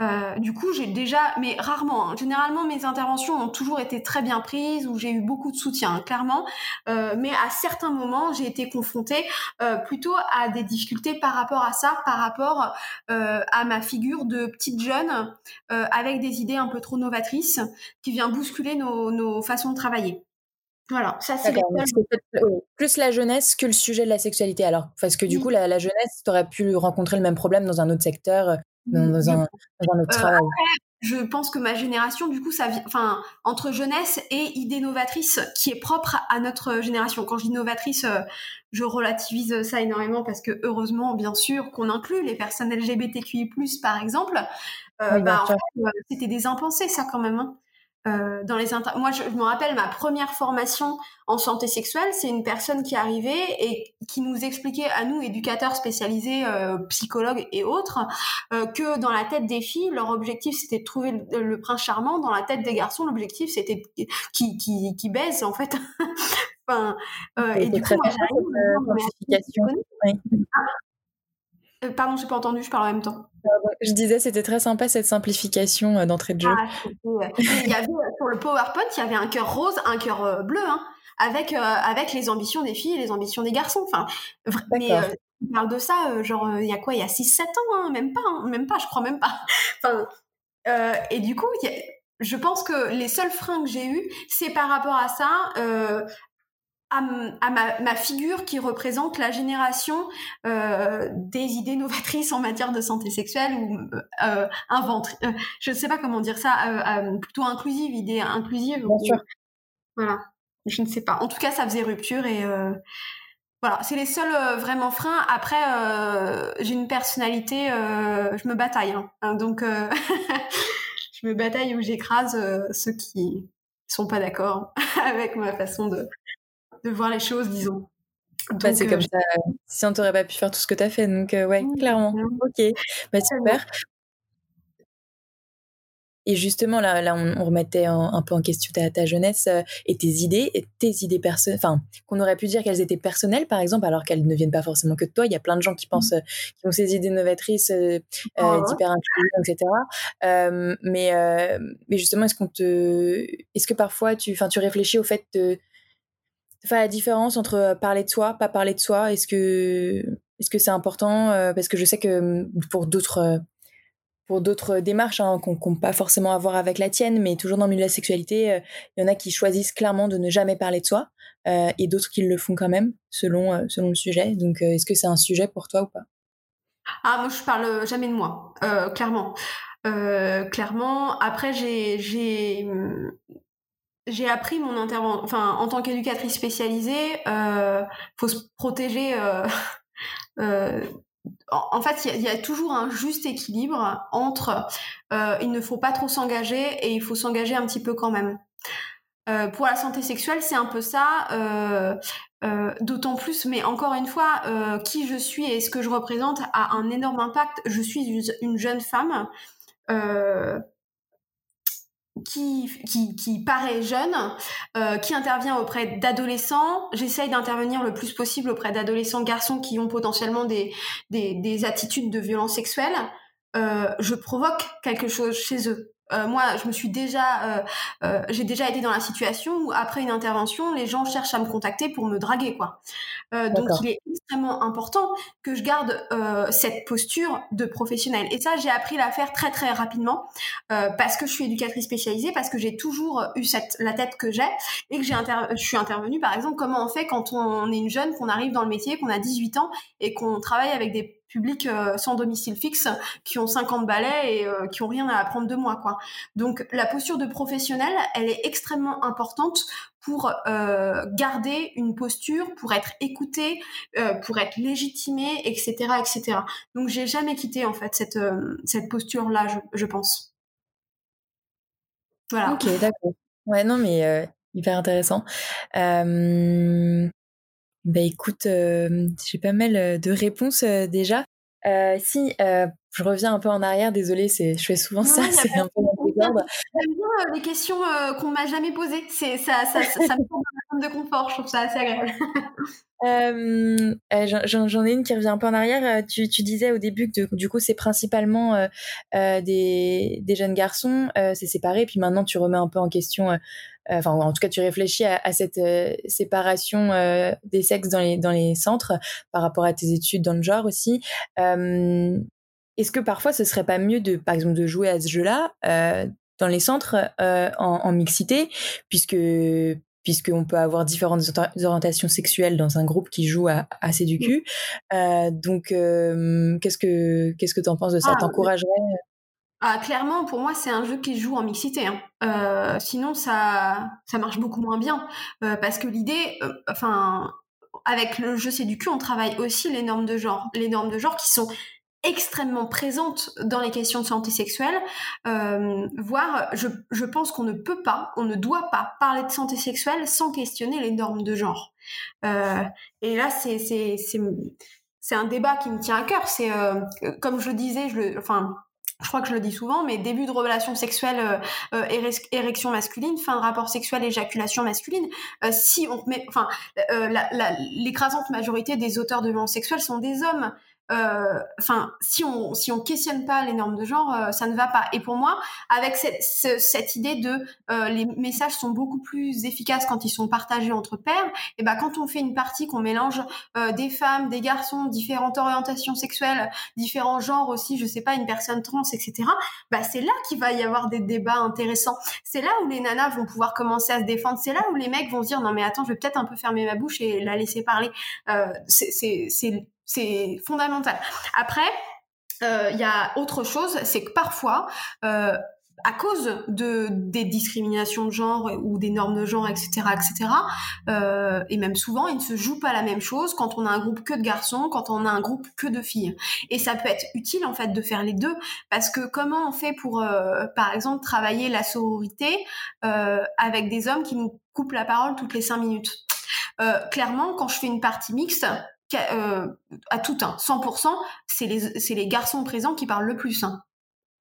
Euh, du coup, j'ai déjà, mais rarement. Hein. Généralement, mes interventions ont toujours été très bien prises, où j'ai eu beaucoup de soutien, clairement. Euh, mais à certains moments, j'ai été confrontée euh, plutôt à des difficultés par rapport à ça, par rapport à ma figure de petite jeune avec des idées un peu trop novatrices, qui vient bousculer nos, nos façons de travailler. Voilà, ça c'est plus la jeunesse que le sujet de la sexualité. Alors, parce que du coup, la, la jeunesse, tu aurais pu rencontrer le même problème dans un autre secteur, dans, un, autre travail. je pense que ma génération, du coup, ça enfin, entre jeunesse et idée novatrice qui est propre à notre génération. Quand je dis novatrice, euh, je relativise ça énormément parce que heureusement, bien sûr, qu'on inclut les personnes LGBTQI+, par exemple. Euh, bah, euh, c'était des impensés, ça, quand même. Hein. Euh, dans les moi je, me rappelle ma première formation en santé sexuelle c'est une personne qui arrivait et qui nous expliquait à nous éducateurs spécialisés euh, psychologues et autres euh, que dans la tête des filles leur objectif c'était de trouver le, prince charmant. Dans la tête des garçons l'objectif c'était qui qui qui baise en fait. Enfin et, du coup moi, Euh, pardon, j'ai pas entendu, je parle en même temps. je disais, c'était très sympa cette simplification euh, d'entrée de jeu. Ah, il y avait, sur le PowerPoint, il y avait un cœur rose, un cœur bleu, hein, avec, avec les ambitions des filles et les ambitions des garçons. Enfin, mais on parle de ça, genre, il y a quoi Il y a 6-7 ans, hein, même pas, hein, même pas, je crois même pas. enfin, et du coup, je pense que les seuls freins que j'ai eus, c'est par rapport à ça, à, ma, figure qui représente la génération euh, des idées novatrices en matière de santé sexuelle ou euh, euh je ne sais pas comment dire ça, euh, plutôt inclusive, idée inclusive. Voilà, je ne sais pas. En tout cas, ça faisait rupture et voilà, c'est les seuls vraiment freins. Après, j'ai une personnalité, je me bataille, hein. Hein, donc je me bataille où j'écrase ceux qui sont pas d'accord avec ma façon de, de voir les choses, disons. Bah, c'est comme euh, ça. Si on t'aurait pas pu faire tout ce que tu as fait. Donc, euh, ouais, clairement. Ok. Bah, super. Et justement, là, là on, remettait un, peu en question ta, ta jeunesse euh, et tes idées, et tes idées personnelles, enfin, qu'on aurait pu dire qu'elles étaient personnelles, par exemple, alors qu'elles ne viennent pas forcément que de toi. Il y a plein de gens qui pensent, qui ont ces idées novatrices, euh, oh, d'hyper etc. mais, mais justement, est-ce qu'on te, est-ce que parfois tu, enfin, tu réfléchis au fait de enfin la différence entre euh, parler de soi, pas parler de soi Est-ce que est-ce que c'est important euh, Parce que je sais que mm, pour d'autres euh, pour d'autres démarches hein, qu'on n'a pas forcément à voir avec la tienne, mais toujours dans le milieu de la sexualité, il y en a qui choisissent clairement de ne jamais parler de soi et d'autres qui le font quand même selon selon le sujet. Donc est-ce que c'est un sujet pour toi ou pas? Ah moi je parle jamais de moi, clairement. clairement. Après j'ai j'ai appris mon intervention, enfin, en tant qu'éducatrice spécialisée, euh, faut se protéger. Euh, euh, en, fait, il y, a toujours un juste équilibre entre euh, il ne faut pas trop s'engager et il faut s'engager un petit peu quand même. Euh, pour la santé sexuelle, c'est un peu ça. D'autant plus, mais encore une fois, qui je suis et ce que je représente a un énorme impact. Je suis une jeune femme. Euh, qui, qui, qui, paraît jeune, euh, qui intervient auprès d'adolescents. J'essaye d'intervenir le plus possible auprès d'adolescents garçons qui ont potentiellement des, des, des attitudes de violence sexuelle. Euh, je provoque quelque chose chez eux. Euh, moi, je me suis déjà, euh, euh, j'ai déjà été dans la situation où après une intervention, les gens cherchent à me contacter pour me draguer, quoi. donc, il est extrêmement important que je garde cette posture de professionnel. Et ça, j'ai appris à faire très très rapidement parce que je suis éducatrice spécialisée, parce que j'ai toujours eu cette la tête que j'ai et que j'ai je suis intervenue, par exemple, comment on fait quand on est une jeune, qu'on arrive dans le métier, qu'on a 18 ans et qu'on travaille avec des euh, sans domicile fixe qui ont 50 balais et euh, qui ont rien à apprendre de moi quoi. Donc la posture de professionnel, elle est extrêmement importante pour euh, garder une posture, pour être écouté, pour être légitimé, etc., etc. Donc j'ai jamais quitté en fait cette cette posture là, je, pense. Voilà. Ok, d'accord. Ouais, non, mais hyper intéressant. Bah écoute, euh, j'ai pas mal euh, de réponses euh, déjà. si, je reviens un peu en arrière, désolée, c'est, je fais souvent ça, c'est un peu J'aime bien les questions qu'on m'a jamais posées. C'est, ça, ça, ça, me donne un de confort, je trouve ça assez agréable. j'en, ai une qui revient un peu en arrière. Tu, tu disais au début que du coup c'est principalement des, des, jeunes garçons, c'est séparé, puis maintenant tu remets un peu en question enfin en tout cas tu réfléchis à, cette euh, séparation euh, des sexes dans les dans les centres par rapport à tes études dans le genre aussi. Est-ce que parfois ce serait pas mieux de par exemple de jouer à ce jeu-là dans les centres en, en, mixité puisque puisqu'on peut avoir différentes orientations sexuelles dans un groupe qui joue à, à du cul. donc, qu'est-ce que qu'est-ce que tu en penses de ça? Ah, T'encouragerais ah, clairement, pour moi, c'est un jeu qui joue en mixité. Hein. Euh, sinon, ça, ça marche beaucoup moins bien. Euh, parce que l'idée, euh, enfin, avec le jeu C'est du cul, on travaille aussi les normes de genre. Les normes de genre qui sont extrêmement présentes dans les questions de santé sexuelle, voire je, je pense qu'on ne peut pas, on ne doit pas parler de santé sexuelle sans questionner les normes de genre. et là, c'est c'est c'est un débat qui me tient à cœur. C'est comme je le disais, je le, enfin je crois que je le dis souvent, mais début de relation sexuelle, euh, euh érection masculine, fin de rapport sexuel, éjaculation masculine. Euh, si on met, enfin, l'écrasante majorité des auteurs de violences sexuelles sont des hommes. Euh, enfin, si on si on questionne pas les normes de genre, euh, ça ne va pas. Et pour moi, avec cette, cette idée de euh, les messages sont beaucoup plus efficaces quand ils sont partagés entre pairs, et ben quand on fait une partie qu'on mélange des femmes, des garçons, différentes orientations sexuelles, différents genres aussi, je sais pas, une personne trans, etc. Bah c'est là qu'il va y avoir des débats intéressants. C'est là où les nanas vont pouvoir commencer à se défendre. C'est là où les mecs vont se dire non mais attends, je vais peut-être un peu fermer ma bouche et la laisser parler. c'est c'est fondamental. Après, euh, il y a autre chose, c'est que parfois, euh, à cause de des discriminations de genre ou des normes de genre, etc., etc., euh, et même souvent, il ne se joue pas la même chose quand on a un groupe que de garçons, quand on a un groupe que de filles. Et ça peut être utile en fait de faire les deux, parce que comment on fait pour, par exemple, travailler la sororité avec des hommes qui nous coupent la parole toutes les cinq minutes? Clairement, quand je fais une partie mixte, euh, à tout un, 100%, c'est les, c'est les garçons présents qui parlent le plus. Hein.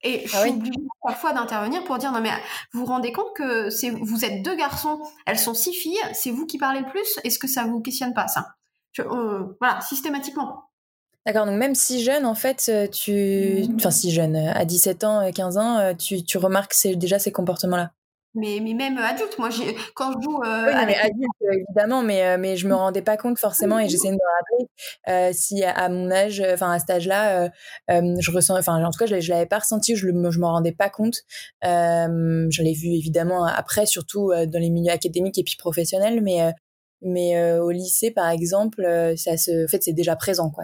Et je ah suis obligée parfois d'intervenir pour dire non mais vous vous rendez compte que c'est vous êtes deux garçons, elles sont six filles, c'est vous qui parlez le plus, est-ce que ça vous questionne pas ça? Euh, Voilà, systématiquement. D'accord, donc même si jeune, en fait, euh, tu... Enfin, si jeune, à 17 ans, 15 ans, tu, tu remarques déjà ces comportements-là? Mais, mais même adulte, moi, quand je joue. Euh, oui, mais adulte, évidemment, mais, euh, mais je me rendais pas compte forcément et j'essaie de me rappeler euh, si à, mon âge, enfin à cet âge-là, je ressens, enfin en tout cas, je, je l'avais pas ressenti, je, le, je m'en rendais pas compte. je l'ai vu évidemment après, surtout dans les milieux académiques et puis professionnels, mais mais euh, au lycée par exemple euh, ça se en fait c'est déjà présent quoi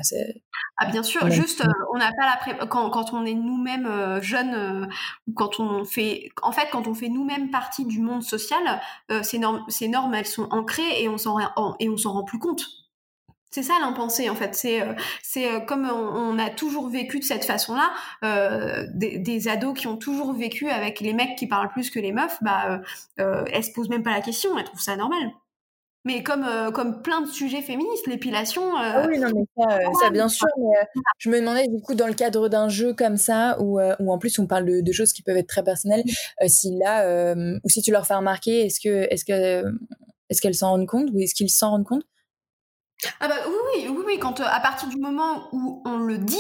ah bien sûr juste euh, on n'a pas la pré... quand, quand on est nous-mêmes jeunes ou quand on fait en fait quand on fait nous-mêmes partie du monde social ces normes ces normes elles sont ancrées et on s'en et on s'en rend plus compte c'est ça l'impensé en fait. C'est c'est comme on, a toujours vécu de cette façon-là. Euh, des, des, ados qui ont toujours vécu avec les mecs qui parlent plus que les meufs, bah euh, elles se posent même pas la question. Elles trouvent ça normal. Mais comme, euh, comme plein de sujets féministes, l'épilation. Euh, ah oui, non, mais ça, euh, ça bien sûr. Mais, je me demandais, du coup, dans le cadre d'un jeu comme ça, où, où en plus on parle de, de, choses qui peuvent être très personnelles, si là, ou si tu leur fais remarquer, est-ce que est-ce que est-ce qu'elles s'en rendent compte ou est-ce qu'ils s'en rendent compte? Ah bah oui, oui, oui, quand à partir du moment où on le dit,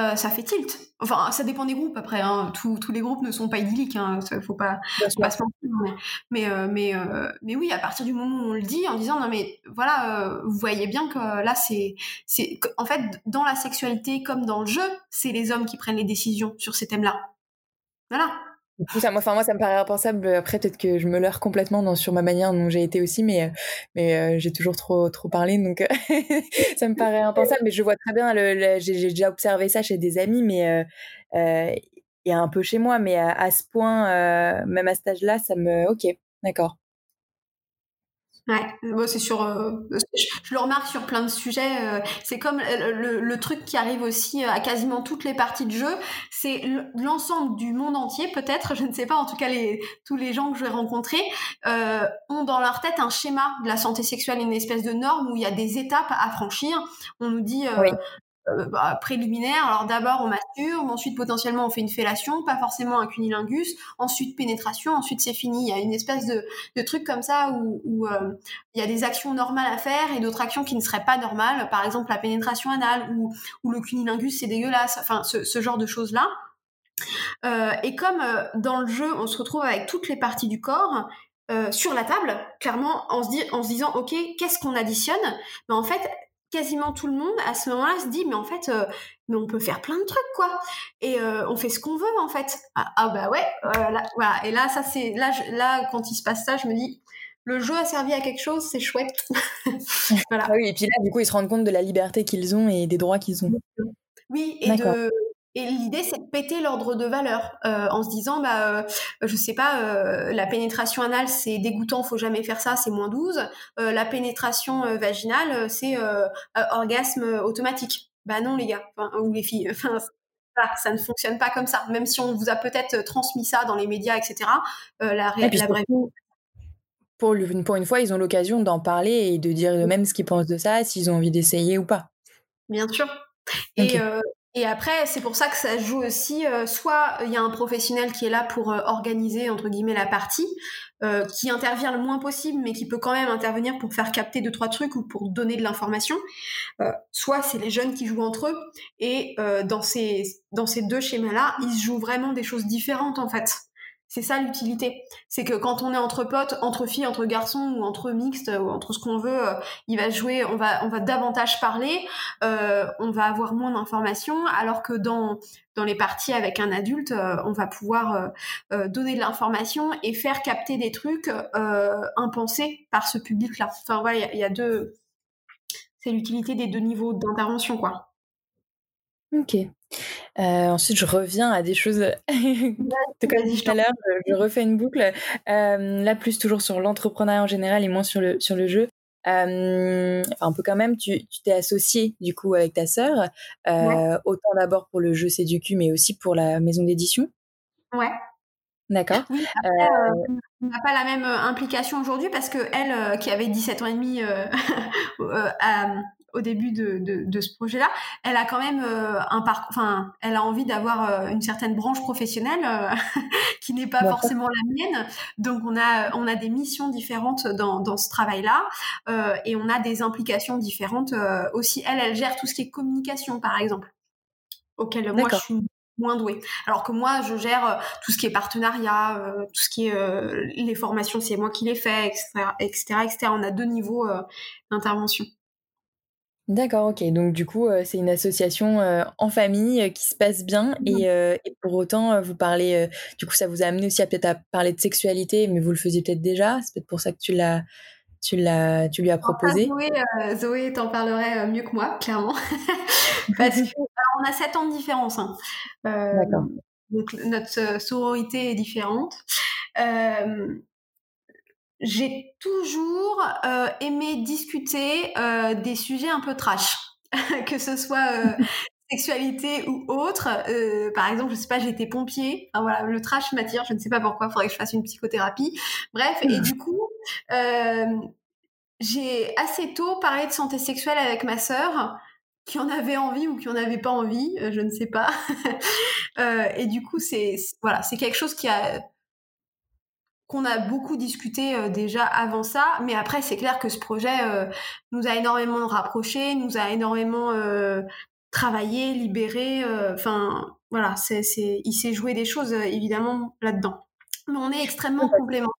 euh, ça fait tilt. Enfin, ça dépend des groupes après. Hein. Tous, tous les groupes ne sont pas idylliques. Hein. Faut pas, faut pas se mentir. Mais, mais, euh, mais, euh, mais, oui, à partir du moment où on le dit, en disant non mais voilà, vous voyez bien que là c'est, c'est, en fait, dans la sexualité comme dans le jeu, c'est les hommes qui prennent les décisions sur ces thèmes-là. Voilà ça, moi, enfin, moi, ça me paraît impensable. Après, peut-être que je me leurre complètement dans, sur ma manière dont j'ai été aussi, mais, euh, mais euh, j'ai toujours trop, trop parlé, donc euh, ça me paraît impensable. Mais je vois très bien, le, j'ai déjà observé ça chez des amis, mais et un peu chez moi, mais à, à ce point, même à cet âge-là, ça me. Ok, d'accord. Ouais, c'est sur. Euh, je le remarque sur plein de sujets. Euh, c'est comme le, le, truc qui arrive aussi à quasiment toutes les parties de jeu. C'est l'ensemble du monde entier, peut-être. Je ne sais pas. En tout cas, les, tous les gens que je vais rencontrer euh, ont dans leur tête un schéma de la santé sexuelle, une espèce de norme où il y a des étapes à franchir. On nous dit euh, euh, bah. Alors d'abord on masturbe, ensuite potentiellement on fait une fellation, pas forcément un cunilingus, ensuite pénétration, ensuite c'est fini. Il y a une espèce de, de truc comme ça où, où euh, il y a des actions normales à faire et d'autres actions qui ne seraient pas normales. Par exemple la pénétration anale ou, ou le cunilingus c'est dégueulasse. Enfin ce, genre de choses là. Euh, et comme euh, dans le jeu on se retrouve avec toutes les parties du corps, sur la table, clairement, en se, en se disant, OK, qu'est-ce qu'on additionne? Mais en fait, quasiment tout le monde à ce moment-là se dit mais en fait euh, mais on peut faire plein de trucs quoi. Et euh, on fait ce qu'on veut en fait. Ah, ah bah ouais euh, voilà. Et là ça c'est là là quand il se passe ça je me dis le jeu a servi à quelque chose c'est chouette. Voilà. Ah oui et puis là du coup ils se rendent compte de la liberté qu'ils ont et des droits qu'ils ont. Oui et de et l'idée, c'est de péter l'ordre de valeur euh, en se disant, bah, euh, je sais pas, euh, la pénétration anale, c'est dégoûtant, faut jamais faire ça, c'est moins 12. Euh, la pénétration vaginale, c'est orgasme automatique. Bah non, les gars, ou les filles. Enfin, ça ne fonctionne pas comme ça. Même si on vous a peut-être transmis ça dans les médias, etc. la, réalité la Pour, pour une fois, ils ont l'occasion d'en parler et de dire eux-mêmes ce qu'ils pensent de ça, s'ils ont envie d'essayer ou pas. Bien sûr. Et, Et après, c'est pour ça que ça joue aussi, euh, soit il y a un professionnel qui est là pour euh, organiser, entre guillemets, la partie, euh, qui intervient le moins possible, mais qui peut quand même intervenir pour faire capter deux, trois trucs ou pour donner de l'information. soit c'est les jeunes qui jouent entre eux. Et dans, ces, dans ces deux schémas-là, ils jouent vraiment des choses différentes, en fait. C'est ça l'utilité. C'est que quand on est entre potes, entre filles, entre garçons ou entre mixtes ou entre ce qu'on veut, euh, il va jouer, on va, on va davantage parler, euh, on va avoir moins d'informations, alors que dans dans les parties avec un adulte, euh, on va pouvoir donner de l'information et faire capter des trucs impensés par ce public-là. Enfin voilà, il y, a deux, c'est l'utilité des deux niveaux d'intervention, quoi. Ok. Euh, ensuite, je reviens à des choses comme dit tout à l'heure, je, refais une boucle. Euh, là, plus toujours sur l'entrepreneuriat en général et moins sur le, sur le jeu. Euh, enfin, un peu quand même, tu t'es associé du coup avec ta sœur, autant d'abord pour le jeu C'est du cul, mais aussi pour la maison d'édition. Ouais. D'accord. on n'a pas la même implication aujourd'hui parce que elle, qui avait 17 ans et demi, au début de, de, de ce projet-là, elle a quand même euh, un parcours, enfin, elle a envie d'avoir euh, une certaine branche professionnelle euh, qui n'est pas forcément la mienne. Donc on a on a des missions différentes dans, dans ce travail-là et on a des implications différentes aussi. Elle, elle gère tout ce qui est communication, par exemple, auquel moi je suis moins douée. Alors que moi, je gère tout ce qui est partenariat, tout ce qui est les formations, c'est moi qui les fais, etc., etc., etc. On a deux niveaux d'intervention. D'accord, ok. Donc du coup, euh, c'est une association euh, en famille euh, qui se passe bien et, pour autant, vous parlez, du coup, ça vous a amené aussi à peut-être à parler de sexualité, mais vous le faisiez peut-être déjà. C'est peut-être pour ça que tu l'as, tu l'as, tu lui as proposé. Zoé, Zoé t'en parlerait mieux que moi, clairement, parce qu'on a 7 ans de différence. Hein. D'accord. Donc notre sororité est différente j'ai toujours euh, aimé discuter euh, des sujets un peu trash, que ce soit euh, sexualité ou autre. par exemple, je sais pas, j'étais pompier. Enfin, voilà, le trash m'attire. Je ne sais pas pourquoi. Il faudrait que je fasse une psychothérapie. Bref, et du coup, j'ai assez tôt parlé de santé sexuelle avec ma sœur qui en avait envie ou qui en avait pas envie, je ne sais pas. et du coup, c'est voilà, c'est quelque chose qui a qu'on a beaucoup discuté euh, déjà avant ça, mais après c'est clair que ce projet euh, nous a énormément rapprochés, nous a énormément euh, travaillé, libéré. Enfin voilà, c'est, il s'est joué des choses évidemment là-dedans. Mais on est extrêmement complémentaires.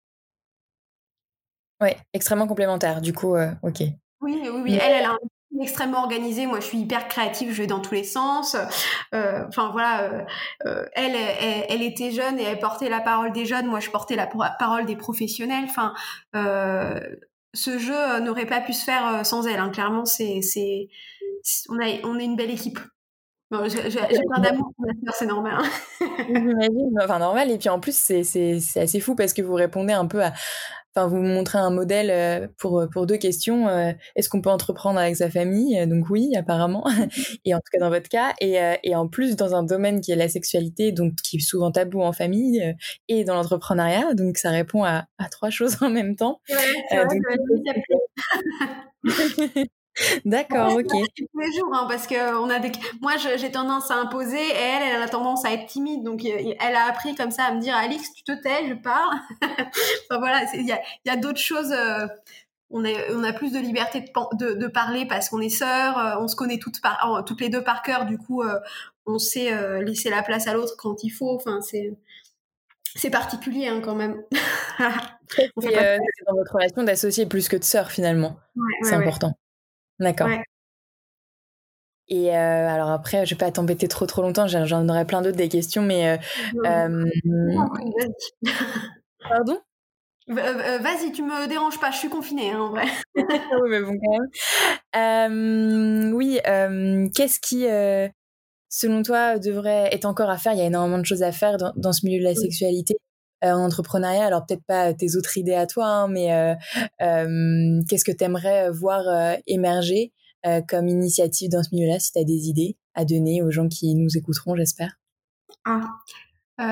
Oui, extrêmement complémentaires. Du coup, ok. Oui, oui, oui. Elle, elle a un extrêmement organisée. Moi, je suis hyper créative, je vais dans tous les sens. Euh, enfin voilà, euh, euh, elle, elle, était jeune et elle portait la parole des jeunes. Moi, je portais la parole des professionnels. Enfin, ce jeu n'aurait pas pu se faire sans elle. Hein. Clairement, c'est, c'est, on a, on est une belle équipe. j'ai, plein d'amour c'est normal. Hein. enfin normal. Et puis en plus, c'est, c'est, c'est assez fou parce que vous répondez un peu à enfin vous montrez un modèle euh, pour euh, pour deux questions euh, est-ce qu'on peut entreprendre avec sa famille? Donc oui apparemment. Et en tout cas dans votre cas. Et, et en plus dans un domaine qui est la sexualité donc qui est souvent tabou en famille et dans l'entrepreneuriat donc ça répond à, à trois choses en même temps D'accord, ok. Tous les jours, hein, parce que on a des. Moi, j'ai tendance à imposer et elle, elle a tendance à être timide. Donc, elle a appris comme ça à me dire, Alix, tu te tais, je parle. enfin voilà, il y a, d'autres choses. Euh, on, est, on a plus de liberté de, de, parler parce qu'on est sœurs, euh, on se connaît toutes, par, toutes les deux par cœur. Du coup, euh, on sait laisser la place à l'autre quand il faut. Enfin, c'est c'est particulier hein, quand même. c'est dans votre relation d'associer plus que de sœurs finalement. c'est important. D'accord. Et euh, alors après, je vais pas t'embêter trop trop longtemps, j'en aurais plein d'autres des questions, mais... Euh, Pardon? Vas-y, tu me déranges pas, je suis confinée hein, en vrai. oui, mais bon, quand même. oui, qu'est-ce qui, selon toi, devrait être encore à faire? Il y a énormément de choses à faire dans, dans ce milieu de la sexualité. Euh, en entrepreneuriat. Alors peut-être pas tes autres idées à toi, hein, mais euh, euh, qu'est-ce que tu aimerais voir émerger comme initiative dans ce milieu-là, si tu as des idées à donner aux gens qui nous écouteront, j'espère? Ah.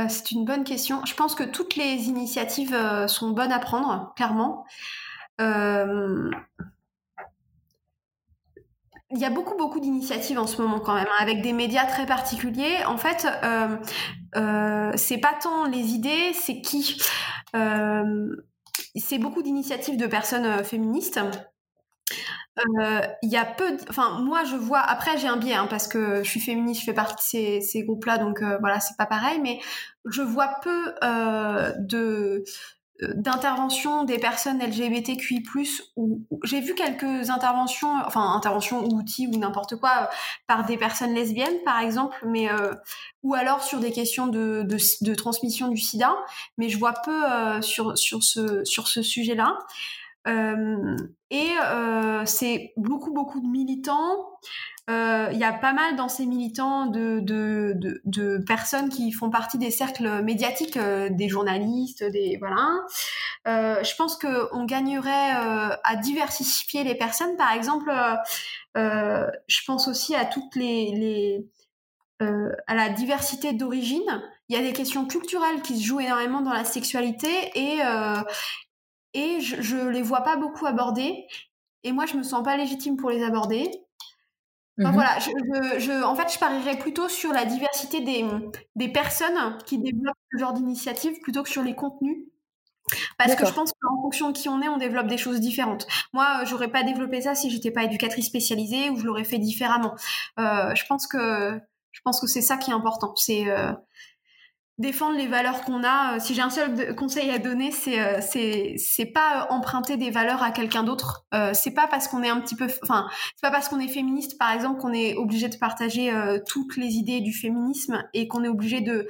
c'est une bonne question. Je pense que toutes les initiatives sont bonnes à prendre, clairement. Il y a beaucoup beaucoup d'initiatives en ce moment quand même, hein, avec des médias très particuliers. En fait, euh, euh, c'est pas tant les idées, c'est qui. Euh, c'est beaucoup d'initiatives de personnes euh, féministes. Euh, il y a peu, enfin moi je vois. Après j'ai un biais hein, parce que je suis féministe, je fais partie de ces, ces groupes-là, donc euh, voilà c'est pas pareil. Mais je vois peu de d'intervention des personnes LGBTQI+, ou j'ai vu quelques interventions, enfin interventions ou outils ou n'importe quoi, euh, par des personnes lesbiennes par exemple, mais euh, ou alors sur des questions de, de, transmission du sida, mais je vois peu euh, sur, sur ce, sur ce sujet-là. Euh, et euh, c'est beaucoup beaucoup de militants il euh, y a pas mal dans ces militants de, personnes qui font partie des cercles médiatiques, euh, des journalistes, des voilà. Euh, je pense qu'on gagnerait euh, à diversifier les personnes. Par exemple, je pense aussi à toutes les à la diversité d'origine. Il y a des questions culturelles qui se jouent énormément dans la sexualité et et je, je les vois pas beaucoup abordées. Et moi, je me sens pas légitime pour les aborder. Enfin, mmh voilà, je, je, en fait, je parierais plutôt sur la diversité des, des personnes qui développent ce genre d'initiative plutôt que sur les contenus. Parce que je pense qu'en fonction de qui on est, on développe des choses différentes. Moi, j'aurais pas développé ça si j'étais pas éducatrice spécialisée ou je l'aurais fait différemment. Euh, je pense que je pense que c'est ça qui est important. C'est euh, défendre les valeurs qu'on a. Euh, si j'ai un seul conseil à donner, c'est euh, c'est pas euh, emprunter des valeurs à quelqu'un d'autre. C'est pas parce qu'on est un petit peu, enfin, c'est pas parce qu'on est féministe, par exemple, qu'on est obligé de partager toutes les idées du féminisme et qu'on est obligé de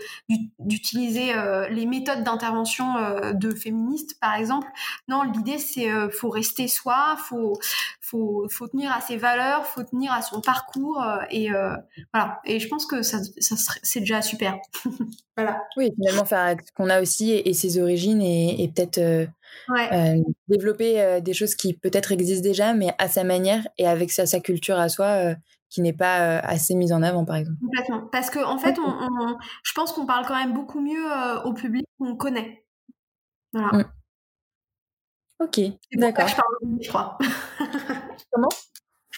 d'utiliser les méthodes d'intervention de féministes, par exemple. Non, l'idée c'est faut rester soi, faut faut faut tenir à ses valeurs, faut tenir à son parcours et voilà. Et je pense que ça, ça c'est déjà super. voilà. Oui, finalement, faire ce qu'on a aussi et, ses origines et, et peut-être euh, euh, développer euh, des choses qui peut-être existent déjà, mais à sa manière et avec sa, sa culture à soi qui n'est pas assez mise en avant, par exemple. Complètement. Parce qu'en en fait, on, on, je pense qu'on parle quand même beaucoup mieux au public qu'on connaît. Voilà. Mm. Ok, d'accord. je parle je crois. Comment?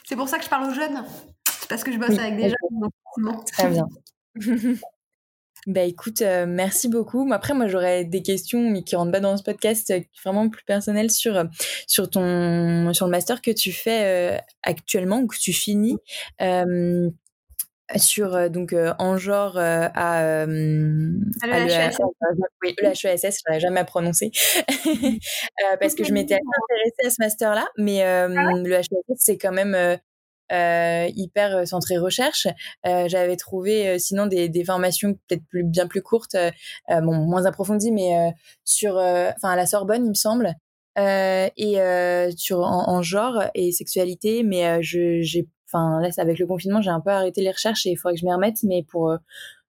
C'est pour ça que je parle aux jeunes. C'est parce que je bosse avec des jeunes. Donc, Très bien. Bah écoute, euh, merci beaucoup. Après, moi, j'aurais des questions, mais qui rentrent pas dans ce podcast, euh, vraiment plus personnelles sur euh, sur ton sur le master que tu fais actuellement ou que tu finis. Sur donc en genre à, l'EHESS, oui, l'EHESS, je jamais à prononcer parce que je m'étais intéressée à ce master là, mais ah le HESS c'est quand même euh, hyper euh, centré recherche. Euh, j'avais trouvé euh, sinon des, des formations peut-être plus, bien plus courtes, bon, moins approfondies, mais sur, enfin à la Sorbonne, il me semble. et sur en, en, genre et sexualité mais je j'ai enfin là avec le confinement j'ai un peu arrêté les recherches et il faudrait que je m'y remette mais pour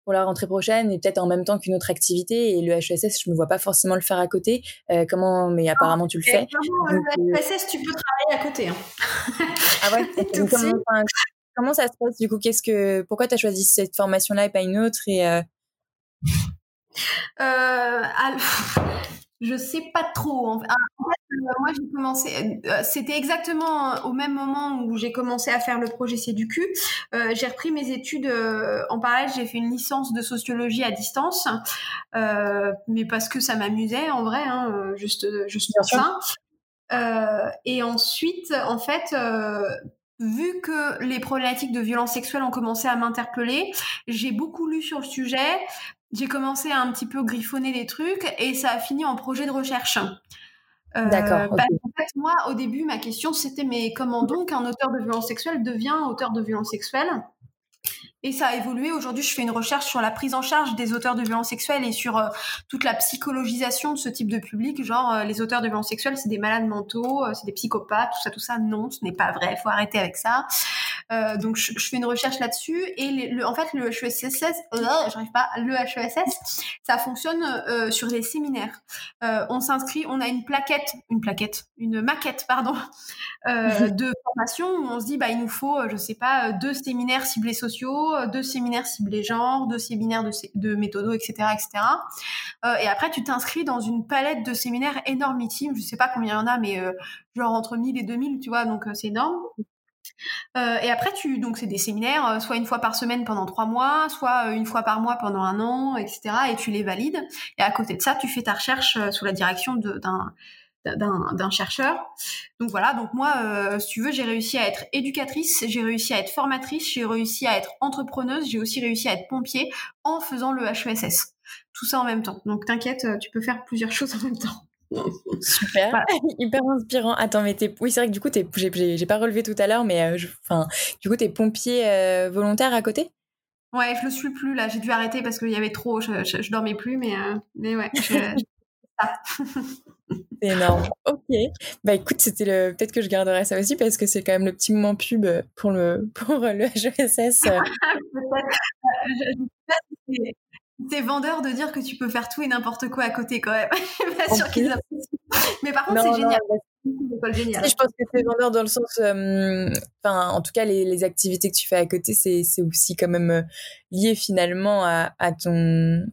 pour la rentrée prochaine et peut-être en même temps qu'une autre activité. Et le HESS, je me vois pas forcément le faire à côté. Euh, comment Mais apparemment, tu le fais. le HESS, tu peux travailler à côté. Hein. ah ouais? Comment, comment, ça se passe du coup? Qu'est-ce que Pourquoi tu as choisi cette formation-là et pas une autre? Et euh... Euh, je sais pas trop. En fait, euh, moi, j'ai commencé. Euh, c'était exactement au même moment où j'ai commencé à faire le projet C'est du cul. Euh, j'ai repris mes études en parallèle. J'ai fait une licence de sociologie à distance, mais parce que ça m'amusait en vrai, hein, juste, juste pour ça. et ensuite, en fait vu que les problématiques de violence sexuelle ont commencé à m'interpeller, j'ai beaucoup lu sur le sujet j'ai commencé à un petit peu griffonner des trucs et ça a fini en projet de recherche. Euh, D'accord. En fait, moi, au début, ma question c'était mais comment donc un auteur de violence sexuelle devient auteur de violence sexuelle et ça a évolué. Aujourd'hui, je fais une recherche sur la prise en charge des auteurs de violences sexuelles et sur euh, toute la psychologisation de ce type de public. Genre, euh, les auteurs de violences sexuelles, c'est des malades mentaux, euh, c'est des psychopathes, tout ça, tout ça. Non, ce n'est pas vrai. Faut arrêter avec ça. Donc, je, je, fais une recherche là-dessus. Et le, en fait, le HESS, j'arrive pas, le HESS, ça fonctionne sur les séminaires. on s'inscrit, on a une plaquette, une plaquette, une maquette, pardon, de formation où on se dit, bah, il nous faut, je sais pas, deux séminaires ciblés sociaux euh, deux séminaires ciblés genre, deux séminaires de, de méthodo, etc., etc. Euh, et après, tu t'inscris dans une palette de séminaires énormissime. Je sais pas combien il y en a, mais euh, genre entre 1000 et 2000, tu vois, donc c'est énorme. Et après, tu donc c'est des séminaires, soit une fois par semaine pendant trois mois, soit une fois par mois pendant un an, etc. Et tu les valides. Et à côté de ça, tu fais ta recherche sous la direction d'un d'un chercheur. Donc voilà, donc moi, euh, si tu veux, j'ai réussi à être éducatrice, j'ai réussi à être formatrice, j'ai réussi à être entrepreneuse, j'ai aussi réussi à être pompier en faisant le HESS. Tout ça en même temps. Donc t'inquiète, euh, tu peux faire plusieurs choses en même temps. Super, hyper inspirant. Attends, mais t'es... oui, c'est vrai que du coup, t'es... J'ai, pas relevé tout à l'heure, mais euh, enfin, du coup, t'es pompier volontaire à côté? Ouais, je le suis plus là. J'ai dû arrêter parce qu'il y avait trop. Je, je, dormais plus, mais mais ouais. Je... C'est énorme. Ok. Bah écoute, c'était le. Peut-être que je garderai ça aussi parce que c'est quand même le petit moment pub pour le pour le HESS. c'est vendeur de dire que tu peux faire tout et n'importe quoi à côté quand même. je suis pas sûre qu'ils Mais par contre, c'est génial. génial. Je pense que c'est vendeur dans le sens, enfin, en tout cas, les, les, activités que tu fais à côté, c'est aussi quand même lié finalement à, à ton,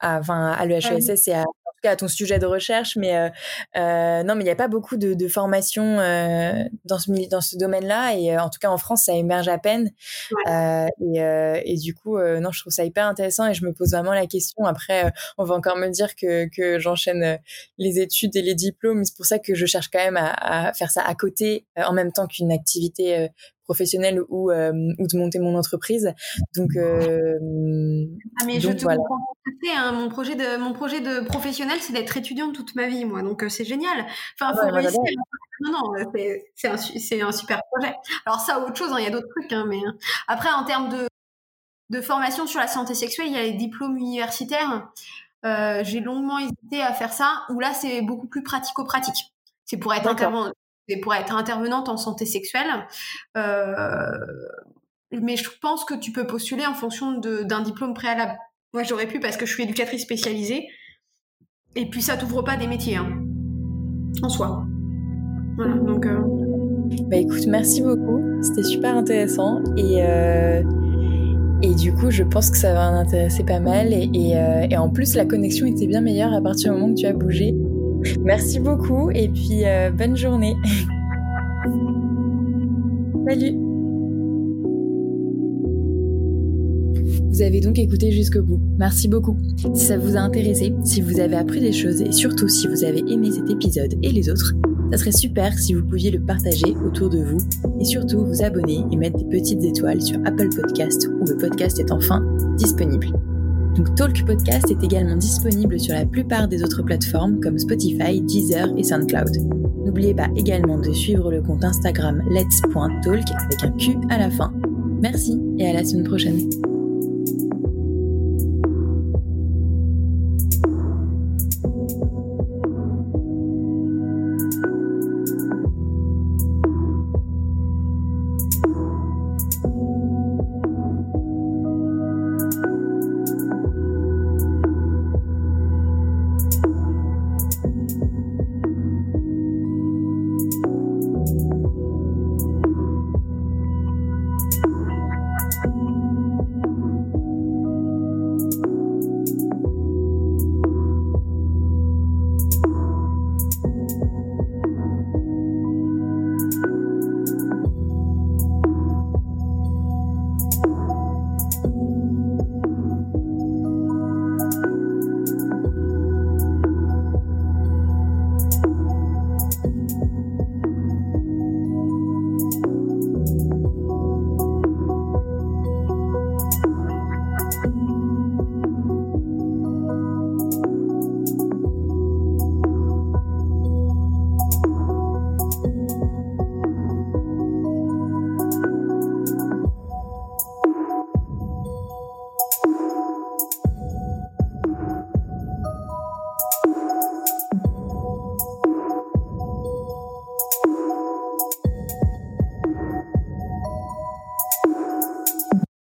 à, enfin, à l'EHESS et à à ton sujet de recherche, mais euh, euh, non, mais il n'y a pas beaucoup de, de formation euh, dans ce dans ce domaine-là, et en tout cas en France, ça émerge à peine. Et, et, du coup, non, je trouve ça hyper intéressant, et je me pose vraiment la question. Après, on va encore me dire que que j'enchaîne les études et les diplômes, c'est pour ça que je cherche quand même à, à faire ça à côté, en même temps qu'une activité professionnelle ou, euh, ou de monter mon entreprise. Donc, euh, ah mais je te comprends hein. mon projet de mon projet de professionnel, c'est d'être étudiante toute ma vie, moi. Donc euh, c'est génial. Enfin, faut réussir. Non, non, c'est un, un, super projet. Alors ça, autre chose, hein, il y a d'autres trucs, hein, mais après en termes de de formation sur la santé sexuelle, il y a les diplômes universitaires. Euh, j'ai longuement hésité à faire ça, où là c'est beaucoup plus pratico-pratique. C'est pour être intervenant, pour être intervenante en santé sexuelle. Euh, mais je pense que tu peux postuler en fonction d'un diplôme préalable. Moi, j'aurais pu parce que je suis éducatrice spécialisée. Et puis, ça t'ouvre pas des métiers, hein, en soi. Voilà, donc. Euh, bah écoute, merci beaucoup. C'était super intéressant. Et. Euh, et du coup, je pense que ça va en intéresser pas mal. Et, et, et en plus, la connexion était bien meilleure à partir du moment que tu as bougé. Merci beaucoup et puis euh, bonne journée. Salut. Vous avez donc écouté jusqu'au bout. Merci beaucoup. Si ça vous a intéressé, si vous avez appris des choses et surtout si vous avez aimé cet épisode et les autres, ça serait super si vous pouviez le partager autour de vous et surtout vous abonner et mettre des petites étoiles sur Apple Podcast où le podcast est enfin disponible. Donc Talk Podcast est également disponible sur la plupart des autres plateformes comme Spotify, Deezer et SoundCloud. N'oubliez pas également de suivre le compte Instagram let's.talk avec un Q à la fin. Merci et à la semaine prochaine.